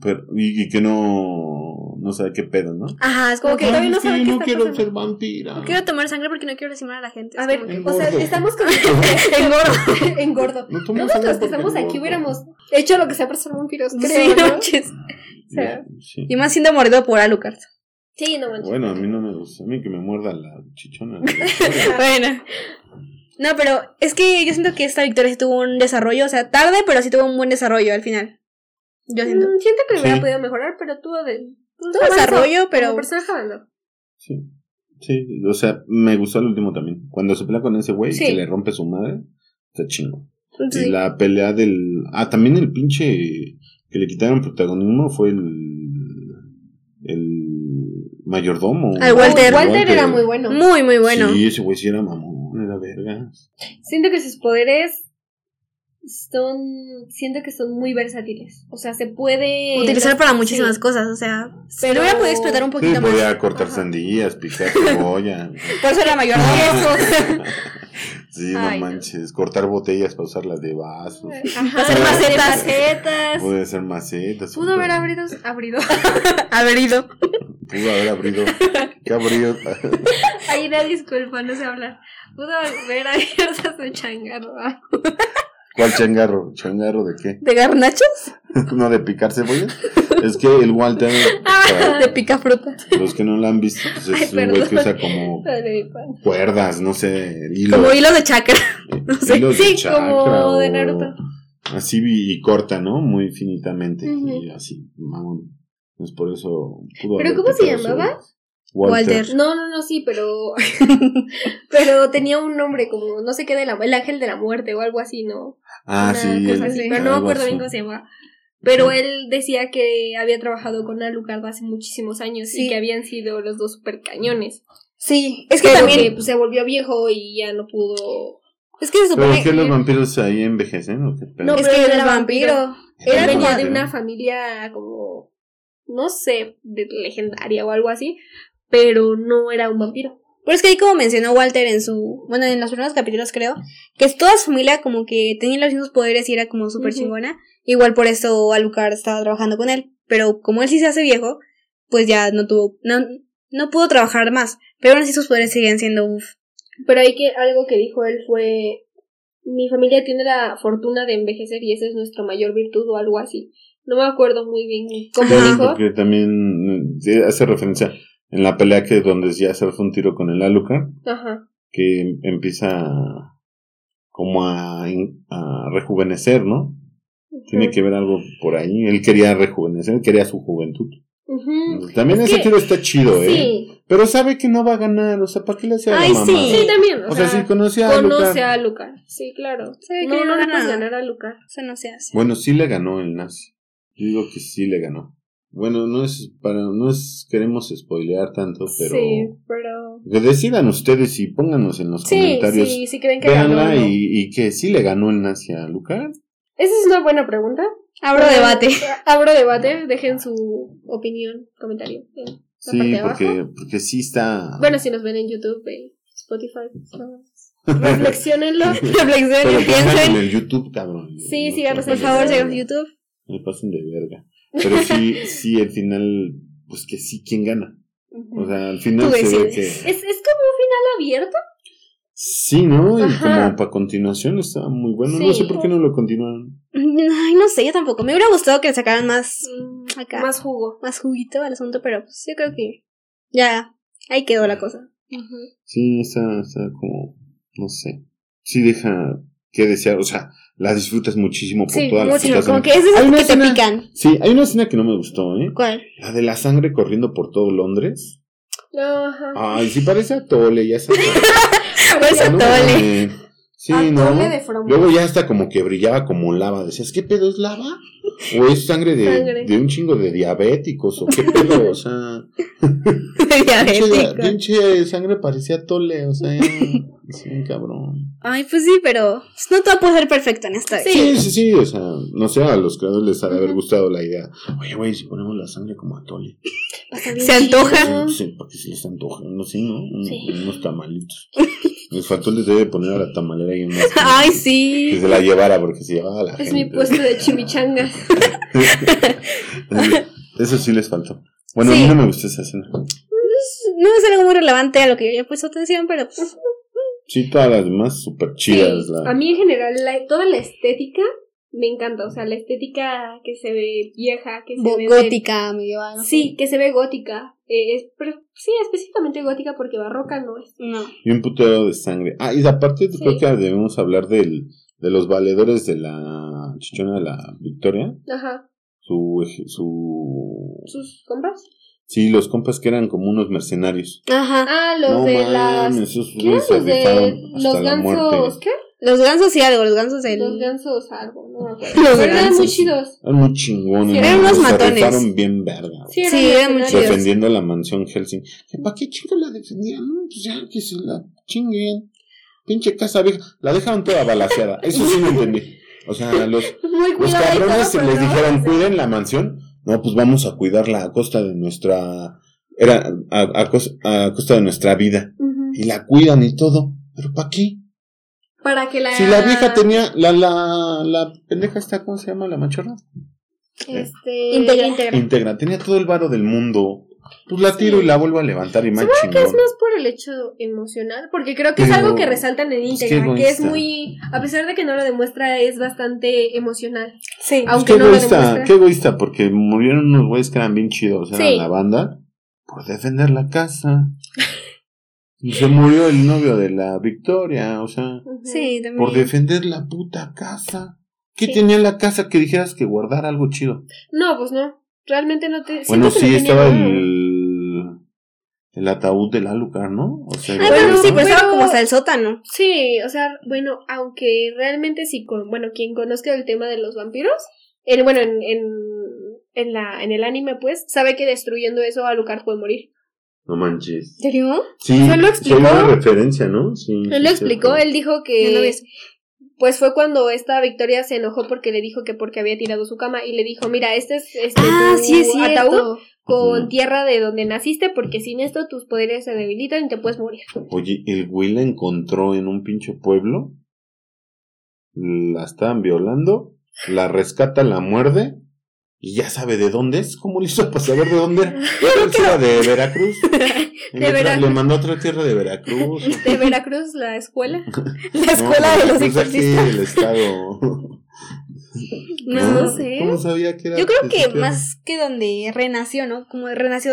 pero- y, y que no, no sabe qué pedo, ¿no?
Ajá, es como
que todavía no sabe
yo
qué
no quiero
pasando.
ser vampira.
no quiero tomar sangre porque no quiero lastimar a la gente.
A ver, o sea, estamos con...
Engordo.
Engordo.
No tomo
Nosotros
sangre
los que estamos aquí hubiéramos hecho lo que sea para ser vampiros,
Sí,
creo,
no
¿no?
manches.
O sea,
Sí.
Y más siendo mordido por Alucard.
sí, no manches.
Bueno, a mí no me gusta. A mí que me muerda la chichona.
Bueno. No, pero es que yo siento que esta Victoria sí tuvo un desarrollo, o sea, tarde, pero sí tuvo un buen desarrollo al final. Yo siento.
Mm, siento que hubiera
Sí.
podido mejorar, pero tuvo de...
Tuvo desarrollo, pero-
Como personaje avanzó.
Sí. Sí, o sea, me gustó el último también. Cuando se pelea con ese güey
Sí.
que le rompe su madre, está chingo.
Sí.
Y la pelea del. Ah, también el pinche que le quitaron protagonismo fue el. El mayordomo.
Al Walter.
Walter era muy bueno.
Muy, muy bueno.
Sí, ese güey sí era mamón, era verga.
Siento que sus poderes son... Siento que son muy versátiles. O sea, se puede...
Utilizar para
sí.
muchísimas cosas, o sea,
Pero-
lo hubiera podido explotar un
Sí,
poquito más.
podía cortar
Ajá.
sandías, picar cebolla.
Por eso era mayor.
sí, no
Ay, no.
manches. Cortar botellas para usarlas de vasos.
Ajá,
Hacer macetas.
macetas.
Puede hacer macetas.
Pudo haber abrido... abrido.
Haber ido.
Pudo haber abrido. ¿Qué abrió?
Ay, no, disculpa, no sé hablar. Pudo haber abierto su changarro.
¿Cuál changarro? ¿Changarro de qué?
¿De garnachos?
¿No de picar cebollas? Es que el Walter, para
De pica fruta.
los que no lo han visto, pues es
Ay,
un güey que usa como cuerdas, no sé.
Como hilos de chakra. No sé.
hilos de
Sí,
chakra
como de Naruto.
Así y corta, ¿no? Muy finitamente. Y así, mamón. Pues por eso pudo
¿Pero cómo se llamaba?
Walter.
Walter.
No, no, no, sí, pero. pero tenía un nombre como, no sé qué, de la, el ángel de la muerte o algo así, ¿no?
Ah,
Una
sí.
cosa
el-
así, pero no me acuerdo
así.
bien cómo se llamaba. Pero
Sí.
él decía que había trabajado con Alucard hace muchísimos años
Sí.
y que habían sido los dos super cañones.
Sí, es que
Pero
también.
que pues, se volvió viejo y ya no pudo.
Es que se
¿Pero
supone
es que los vampiros ahí envejecen o qué?
No,
Es
pero
que
él era
vampiro.
Ah,
venía de una familia como, no sé, de legendaria o algo así, pero no era un vampiro.
Pero es que ahí como mencionó Walter en su, bueno, en los primeros capítulos creo, que toda su familia como que tenía los mismos poderes y era como súper chingona. Igual por eso Alucard estaba trabajando con él. Pero como él sí se hace viejo, pues ya no tuvo, no, no pudo trabajar más. Pero aún así sus poderes siguen siendo uff.
Pero hay que, algo que dijo él fue, mi familia tiene la fortuna de envejecer y esa es nuestra mayor virtud o algo así. No me acuerdo muy bien cómo dijo.
porque también eh, hace referencia en la pelea que donde ya se fue un tiro con el Alucard,
Ajá.
que empieza como a, a rejuvenecer, ¿no? Tiene que ver algo por ahí. Él quería rejuvenecer, quería su juventud. También
Es
ese
que-
tiro está chido, ¿eh?
Sí,
Pero sabe que no va a ganar, o sea, ¿para qué le hace a la
Ay,
mamá?
sí.
sí, también. O,
O sea,
sea,
si conocía a
conoce a Lucar. Sí, claro.
Sabe que
no,
no
no le puedes ganar a Lucar.
Eso no se hace.
Bueno, sí le ganó el nazi. Yo digo que sí le ganó. Bueno, no es para, no es queremos spoilear tanto, pero
Sí, pero.
que decidan ustedes y pónganos en los
Sí,
comentarios.
sí, sí creen que ganó.
Y, y que sí le ganó el nazi a Lucar.
Esa es una buena pregunta.
Abro debate.
Abro debate. Dejen su opinión, comentario. en la
Sí,
parte de abajo.
porque, porque sí está.
Bueno, si nos ven en YouTube, eh, Spotify, no. reflexionenlo.
Reflexionen,
en
piensen.
el YouTube, cabrón.
Sí, síganos
Por favor, síganos en YouTube.
Me pasen de verga. Pero sí, sí, al final, pues que sí, ¿quién gana? O sea, al final se ve que.
¿Es, ¿Es como un final abierto?
Sí, ¿no? Y
Ajá.
como para continuación estaba muy bueno. No sé por qué no lo continuaron.
Ay, no sé, yo tampoco. Me hubiera gustado que le sacaran más,
Mm,
Acá.
Más jugo.
más juguito al asunto, pero pues yo creo que ya Ahí quedó la cosa.
Sí, está, está como, no sé. Sí deja que desear, o sea, la disfrutas muchísimo por
Sí,
todas las.
Como que es que te
escena-
pican.
Sí, hay una escena que no me gustó, ¿eh?
¿Cuál?
La de la sangre corriendo por todo Londres.
Ajá.
Ay, sí parece atole, ya sabes.
Pues
No
atole.
Sí,
Atole
¿no?
de.
Luego ya hasta como que brillaba como lava. Decías, ¿qué pedo es lava? ¿O es sangre de,
Sangre.
de un chingo de diabéticos? ¿O qué pedo? O sea, pinche,
Diabético.
pinche sangre parecía atole, o sea, sí, cabrón.
Ay, pues sí, pero pues, no todo puede ser perfecto en esta vida.
Sí, sí, sí, o sea, no sé, a los creadores les ha de haber gustado la idea. Oye, güey, si ponemos la sangre como atole.
Se antoja.
Sí, para que se les antoje, no sé, ¿no? Un-
Sí.
Unos tamalitos. Les faltó les debe poner a la tamalera ahí en más.
Ay,
Que
sí.
se la llevara porque se llevaba a la
Es
gente.
mi puesto de chimichangas.
Eso sí les faltó. Bueno, a mí no me gustó esa escena.
No es algo muy relevante a lo que yo había puesto atención, pero pues.
Sí, todas las demás súper chidas.
Sí,
la-
A mí en general la- toda la estética me encanta. O sea, la estética que se ve vieja, que se
bo-
ve
gótica, medieval.
Sí, que se ve gótica. Eh, es- pero sí, específicamente gótica porque barroca no es.
No.
Y un putero de sangre. Ah, y aparte
Sí.
creo que debemos hablar del, de los valedores de la chichona de la Victoria.
Ajá.
Su, eje- su...
¿Sus compras?
Sí, los compas que eran como unos mercenarios.
Ajá.
Ah, los
no
de
mames,
las.
esos
¿Qué eran los de los gansos? ¿Qué?
Los gansos y algo, los gansos del.
Los gansos algo, no me acuerdo.
Los
Pero eran
gansos.
muy chidos.
Eran muy chingones.
Sí,
eran unos
Se
matones.
rifaron bien verga.
Sí, eran,
Sí, eran muy chidos.
defendiendo la mansión Helsing. ¿Para qué chingo la defendían? No, pues ya que se la chinguen. Pinche casa vieja. La dejaron toda balaseada. Eso sí no entendí. O sea, los, los cabrones
todo,
les dijeron, cuiden la mansión. No, pues vamos a cuidarla a costa de nuestra. Era a, a cos- a costa de nuestra vida. Y la cuidan y todo. ¿Pero para qué?
Para que la.
Si la vieja tenía. La, la, la pendeja está, ¿cómo se llama? La machorra.
Este.
Íntegra.
íntegra.
Íntegra. Tenía todo el varo del mundo. Pues la tiro
Sí.
y la vuelvo a levantar y más
que es más por el hecho emocional, porque creo que es algo que resaltan en
pues,
íntegra, que es muy, a pesar de que no lo demuestra, es bastante emocional.
Sí.
Pues
aunque
qué
no lo demuestra.
qué egoísta, porque murieron unos güeyes que eran bien chidos, eran
Sí.
la banda, por defender la casa. Y se murió el novio de la Victoria, o sea.
Sí, también.
por defender la puta casa. ¿Qué
Sí.
tenía en la casa que dijeras que guardar algo chido?
No, pues no. Realmente no te.
bueno, sí, estaba el, el ataúd del Alucard, ¿no? O sea,
Ah,
el-
pero
Bueno,
sí, pues
pero-
estaba como hasta el sótano.
Sí, o sea, bueno, aunque realmente sí, con, bueno, quien conozca el tema de los vampiros, en, bueno, en, en, en, la, en el anime, pues, sabe que destruyendo eso Alucard puede morir.
No manches.
¿En serio?
Sí,
¿Se lo explicó?
una referencia, ¿no? Sí,
Él lo explicó,
cierto.
él dijo que pues fue cuando esta Victoria se enojó porque le dijo que porque había tirado su cama y le dijo, mira, este es este
Ah,
tu
sí es
ataúd con tierra de donde naciste porque sin esto tus poderes se debilitan y te puedes morir.
Oye, el güey la encontró en un pinche pueblo. La estaban violando. La rescata, la muerde. Y ya sabe de dónde es. ¿Cómo le hizo para saber de dónde era? Era de Veracruz. Le, tra-
Veracruz.
le mandó a otra tierra de Veracruz.
De Veracruz, la escuela.
La escuela de los
pues aquí
exorcistas.
el estado.
No,
no sé.
¿Cómo sabía que era?
Yo creo que
tierra?
más que donde renació, ¿no? Como renació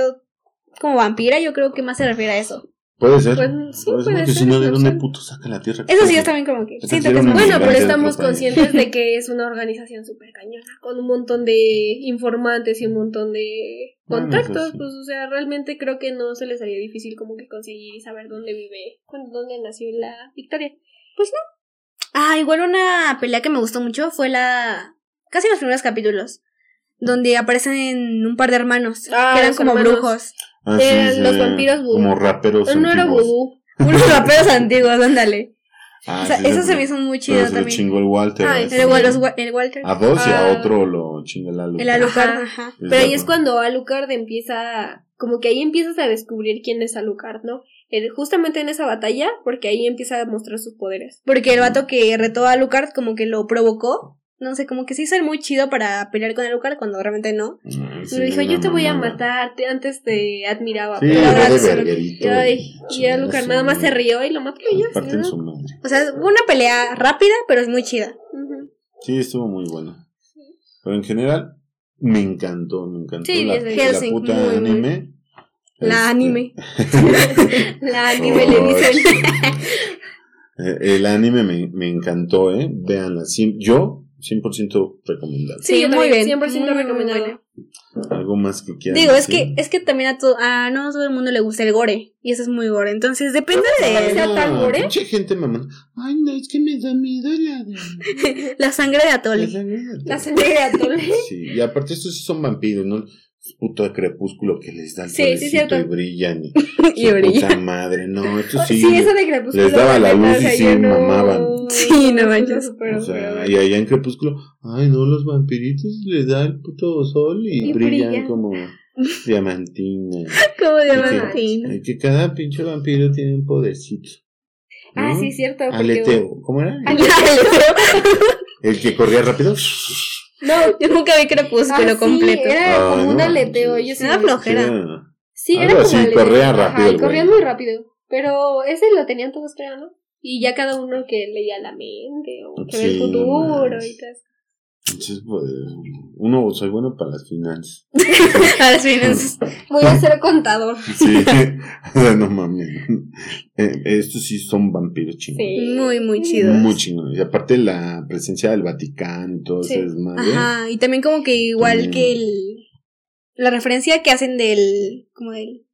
como vampira, yo creo que más se refiere a eso.
Puede ser.
Pues, sí,
Puede ser,
puede
porque
ser,
si no, ¿de
es
dónde puto saca la tierra?
Eso sí, yo también como que siento es.
Bueno, pero estamos conscientes de que es una organización súper cañona, con un montón de informantes y un montón de contactos, pues, o sea, realmente creo que no se les haría difícil como que conseguir y saber dónde vive, dónde nació la Victoria.
Ah, igual una pelea que me gustó mucho fue la... Casi los primeros capítulos. Donde aparecen un par de hermanos.
Ah,
que eran
los
como
hermanos.
brujos.
Ah,
Eran
sí,
los vampiros vudú.
Como raperos
no era
antiguos.
vudú.
Unos raperos antiguos, ándale.
Ah,
o sea,
sí,
eso se me hizo muy
Pero
chido
se
también.
chingó el Walter. Así.
El, el Walter.
A dos y a
Ah.
otro lo chinga el Alucard.
El Alucard,
Ajá. Pero ahí es cuando Alucard empieza, como que ahí empiezas a descubrir quién es Alucard, ¿no? Eh, justamente en esa batalla, porque ahí empieza a mostrar sus poderes.
Porque el vato que retó a Alucard como que lo provocó. No sé, como que se hizo el muy chido para pelear con Alucard cuando realmente no.
Mm, sí,
le dijo, yo te voy a matar, te- antes te admiraba.
Sí,
pero ahora y, Alucard
su
nada más se rió y lo mató y ya.
O sea, una pelea rápida, pero es muy chida.
Sí, estuvo muy bueno. Pero en general, me encantó, me encantó
Sí,
la,
es de
la puta
muy, muy.
anime.
La
Este,
anime.
La anime le dicen.
eh, El anime me, me encantó, ¿eh? Véanla. Cien- yo, 100% recomendable.
Sí, yo
muy bien.
100%
Muy, muy
recomendado.
buena.
Algo más que quieran
Digo, es que, es que también a todo, a no todo el mundo le gusta el gore. Y eso es muy gore. Entonces depende de
sea tan gore?
Pinche gente mamá. Ay, no, es que me da miedo la de...
la sangre de Atole.
La sangre de atole.
Sí, y aparte estos sí son vampiros, ¿no? Puto crepúsculo que les da el
Sí, sí, cierto.
y brillan. Y,
Y brilla.
puta madre, no, esto
Sí,
sí.
eso de crepúsculo.
les daba la luz y sí
no-
mamaban.
Sí, no manches.
o sea, y allá en crepúsculo, ay no, los vampiritos les da el puto sol y,
Y
brillan,
brillan.
como diamantina.
Como
Y
diamantino.
que, y que cada pinche vampiro tiene un podercito.
Ah, sí, cierto. porque-
Aleteo, ¿cómo era?
Aleteo.
El que corría rápido.
No,
Yo nunca vi Crepúsculo
ah, sí,
completo.
era
Ah,
como un
no,
aleteo.
sí.
Yo sí
Era flojera.
Sí, era como
así,
aleteo.
corría
Ajá,
rápido güey.
muy rápido. Pero ese lo tenían todos, creo, ¿no? Y ya cada uno que leía la mente o que ve el
no
futuro
manches.
y todo eso.
Entonces, pues, uno, soy bueno para las finanzas.
A las finanzas.
Voy a ser contador.
Sí, o sea, no mames. Eh, estos sí son vampiros chingones.
Sí.
Muy, muy chidos.
Muy chingones. Y aparte la presencia del Vaticano y todo
Sí.
desmadre.
Ajá, y también como que igual
También.
que el la referencia que hacen del como del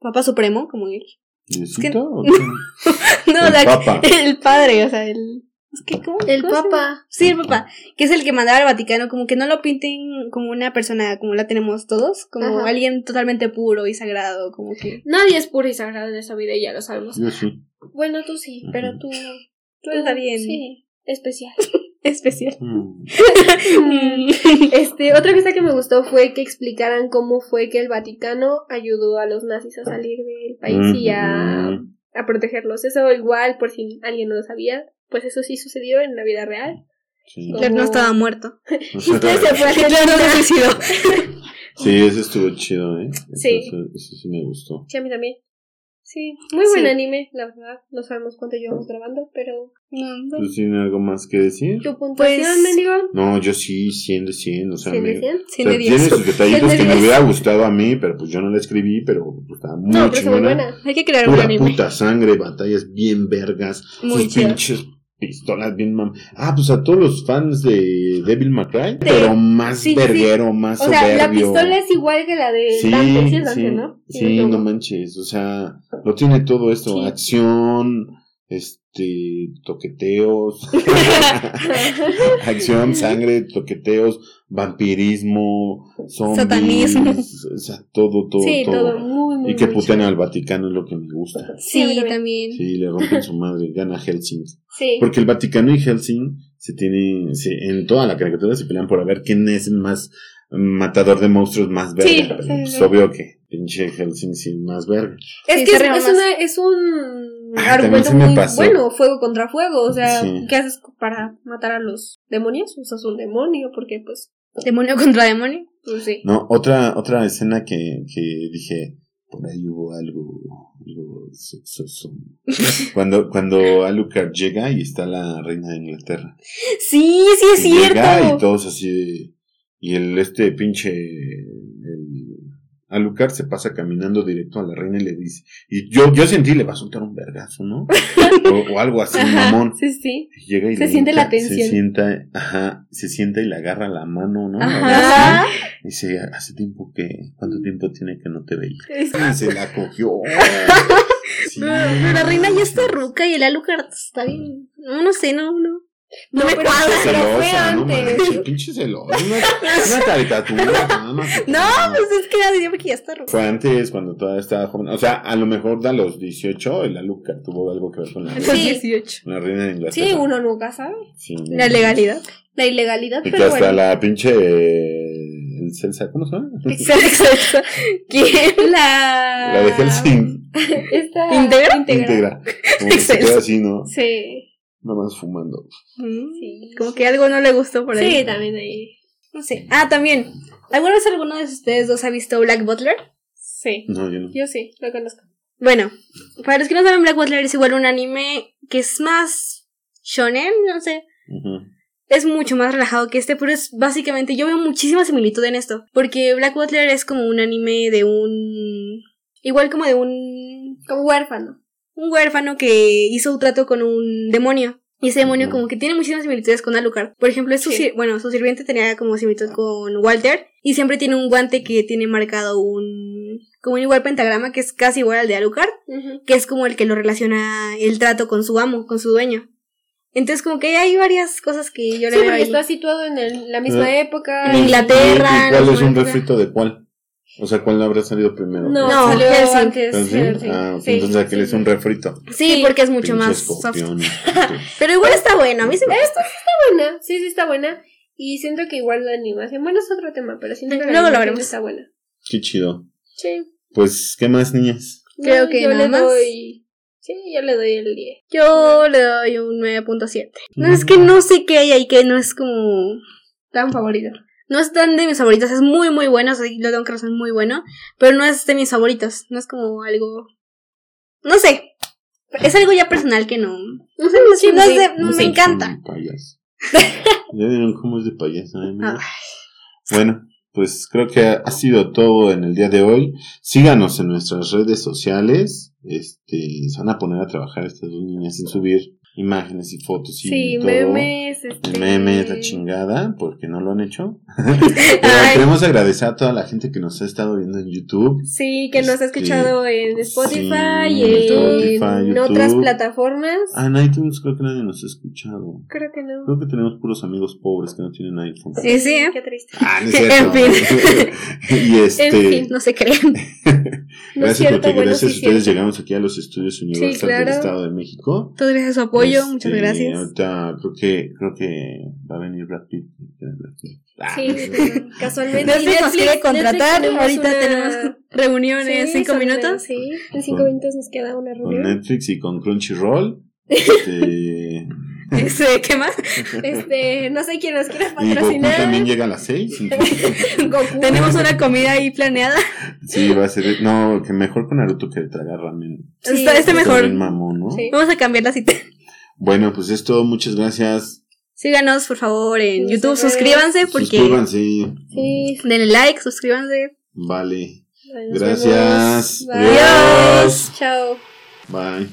Papa Supremo, como el
¿Diosito o
no,
qué?
no
El
la-
Papa.
el padre, o sea, el es que ¿cómo?
El
¿Cómo?
Papa.
Sí, el papá, que es el que mandaba al Vaticano, como que no lo pinten como una persona como la tenemos todos, como
Ajá.
alguien totalmente puro y sagrado, como que
Nadie es puro y sagrado en esta vida y ya lo sabemos.
Yo sí.
Bueno, tú sí, pero tú.
Tú está bien.
Sí, especial.
especial.
Mm.
Este, otra cosa que me gustó fue que explicaran cómo fue que el Vaticano ayudó a los nazis a salir del país y a, a protegerlos. Eso igual, por si alguien no lo sabía, pues eso sí sucedió en la vida real.
Sí.
Hitler no estaba muerto.
Hitler se fue a
Hitler no se suicidó.
Sí, ese estuvo chido, ¿eh? Eso-
Sí.
Eso, eso sí me gustó.
Sí, a mí también. Sí, muy buen
Sí.
anime, la verdad. No sabemos cuánto llevamos grabando, pero.
No,
¿Tú
bueno,
tienes algo más que decir?
¿Tu puntuación,
Pues-
mendigo?
No, yo sí, 100 de 100. O sea,
100
me,
de 100?
o
cien
sea,
de
tiene
diez.
sus detallitos
100 de
que me
10.
hubiera gustado a mí, pero pues yo no la escribí, pero pues, estaba muy
No, pero está muy buena.
Hay que crear un
Pura
anime.
puta sangre, batallas bien vergas,
Muy
sus pinches pistolas bien mam. Ah, pues a todos los fans de Devil May Cry, pero más
Sí, sí,
verguero, más
O sea, la
soberbio.
pistola es igual que la de
Sí,
Dante, sí Dante,
sí,
¿no?
sí, no manches, o sea, lo tiene todo esto,
Sí.
acción, este, toqueteos, acción, sangre, toqueteos, vampirismo, zombies,
Satanismo.
o sea, todo, todo,
sí,
todo.
todo muy, muy
Y que putean al Vaticano es lo que me gusta.
Sí, también.
Sí, le rompen su madre, gana Helsing.
Sí.
Porque el Vaticano y Helsing se tiene, se, en toda la caricatura se pelean por a ver quién es el más matador de monstruos más verga.
Sí,
pero
sí,
pues,
sí.
obvio que pinche Helsing es más verga.
Es
Sí,
que es, una, es un
Ah,
argumento muy
pasó.
bueno, fuego contra fuego. O sea,
Sí.
¿qué haces para matar a los demonios? Usas un demonio, porque pues,
Demonio contra demonio.
pues sí.
No, otra, otra escena que, que dije, por ahí hubo algo, algo sexoso. cuando, cuando Alucard llega y está la reina de Inglaterra.
Sí, sí es
Y llega y
cierto.
todos así y el este pinche Alucard se pasa caminando directo a la reina y le dice y yo yo sentí le va a soltar un vergazo no o, o algo así mamón
Sí, sí.
Llega y
Se siente la tensión.
se sienta ajá se sienta y le agarra la mano no
Ajá.
Así, y dice hace tiempo que cuánto tiempo tiene que no te veía
Es-
se la cogió Sí.
Pero, pero la reina ya está ruca y el Alucard está bien. No, no sé, no, no. No,
No,
me
pero-
cuadra.
pero fue
no
antes.
manches, pinche celosa. Una, una caricatura. nada más.
No, pues es que ya diría porque ya está ruca.
Fue antes, cuando todavía estaba joven. O sea, a lo mejor da los 18, el Alucard tuvo algo que ver con la,
Los
Sí.
18.
con la reina de Inglaterra.
Sí, uno nunca sabe.
Sí.
La legalidad.
La ilegalidad,
Y que
pero
hasta
bueno.
la pinche. El Celsa, ¿cómo se llama?
Exacto. ¿Quién?
La...
La de Helsing.
Esta...
¿Íntegra?
Íntegra. Como que se
Excelso.
queda así, ¿no?
Sí.
Nada más fumando.
Sí.
Como que algo no le gustó por ahí.
Sí, también ahí.
No sé. Ah, también. ¿Alguna vez alguno de ustedes dos ha visto Black Butler?
Sí.
No, yo no.
Yo sí, lo conozco.
Bueno, para los que no saben, Black Butler es igual un anime que es más shonen, no sé. Es mucho más relajado que este, pero es básicamente, yo veo muchísima similitud en esto. Porque Black Butler es como un anime de un igual como de un,
Como huérfano.
Un huérfano que hizo un trato con un demonio. Y ese demonio como que tiene muchísimas similitudes con Alucard. Por ejemplo, su,
Sí.
bueno, su sirviente tenía como similitud con Walter. Y siempre tiene un guante que tiene marcado un... Como un igual pentagrama que es casi igual al de Alucard. Que es como el que lo relaciona el trato con su amo, con su dueño. Entonces como que hay varias cosas que yo le
Sí,
veo
porque
ahí.
está situado en el- la misma
Eh,
época.
En Inglaterra.
¿Y cuál
en
es un refrito de cuál? O sea, ¿cuál habrá salido primero?
No,
No,
salió.
¿Helsing?
Helsing. Ah, ok,
Sí,
entonces aquel
sí,
es un
sí.
refrito.
Sí,
Sí.
porque es mucho más soft. Pero igual está bueno, a mí se me
Está buena, sí, sí está buena. Y siento que igual la animación, bueno, es otro tema, pero siento que la
lo veremos.
está buena.
Qué chido.
Sí.
Pues, ¿qué más, niñas?
Creo
No,
que
yo
nada
le
más.
doy. Sí, yo le doy el 10.
Yo le doy un 9.7. No, es que no sé qué hay ahí que no es como...
Tan favorito.
No es tan de mis favoritos, es muy muy bueno, o sea, lo tengo que reconocer, muy bueno, pero no es de mis favoritos, no es como algo... No sé, es algo ya personal que no... No sé, no es
sí.
de- no
sé,
me encanta.
¿Ya vieron cómo es de payaso?
Ay.
Bueno, pues creo que ha sido todo en el día de hoy. Síganos en nuestras redes sociales. Este, se van a poner a trabajar estas dos niñas en subir imágenes y fotos y
Sí,
todo.
memes. Este...
Memes, la chingada, porque no lo han hecho. Pero queremos agradecer a toda la gente que nos ha estado viendo en YouTube.
Sí, que nos ha
Este,
escuchado en Spotify
sí,
y en
Spotify, YouTube.
otras plataformas.
Ah, en iTunes creo que nadie nos ha escuchado.
Creo que no.
Creo que tenemos puros amigos pobres que no tienen iPhone.
Sí, sí, ¿eh?
Qué triste.
Ah, no es
En
cierto. y este.
En fin.
No se creen.
No es
gracias
cierto,
porque
bueno,
gracias
sí
a ustedes
cierto.
llegamos aquí a los estudios Universal
claro.
del Estado de México.
Todo gracias a su apoyo,
Este,
muchas gracias.
Ahorita creo que creo que va a venir Brad Pitt. Ah,
Sí,
no sé.
casualmente.
Netflix nos quiere contratar,
Netflix
ahorita
tenemos
tenemos
una-
reunión en
Sí,
cinco minutos.
Sí, en cinco
Con-
minutos nos queda una
con
reunión.
Netflix y con Crunchyroll. Este,
Este, ¿Qué más?
Este, no sé quién nos quiera
y Goku
patrocinar.
también llega a las 6.
Goku.
Tenemos una comida ahí planeada.
Sí, va a ser. No, que mejor con Naruto que tragar ramen.
Sí,
este
Está
mejor.
mamón, ¿no?
Sí.
Vamos a cambiar la cita.
Bueno, pues es todo. Muchas gracias.
Síganos, por favor, en YouTube. Suscríbanse porque.
Suscríbanse.
Sí.
Denle like, suscríbanse.
Vale. Gracias.
Bye.
Adiós.
Chao.
Bye.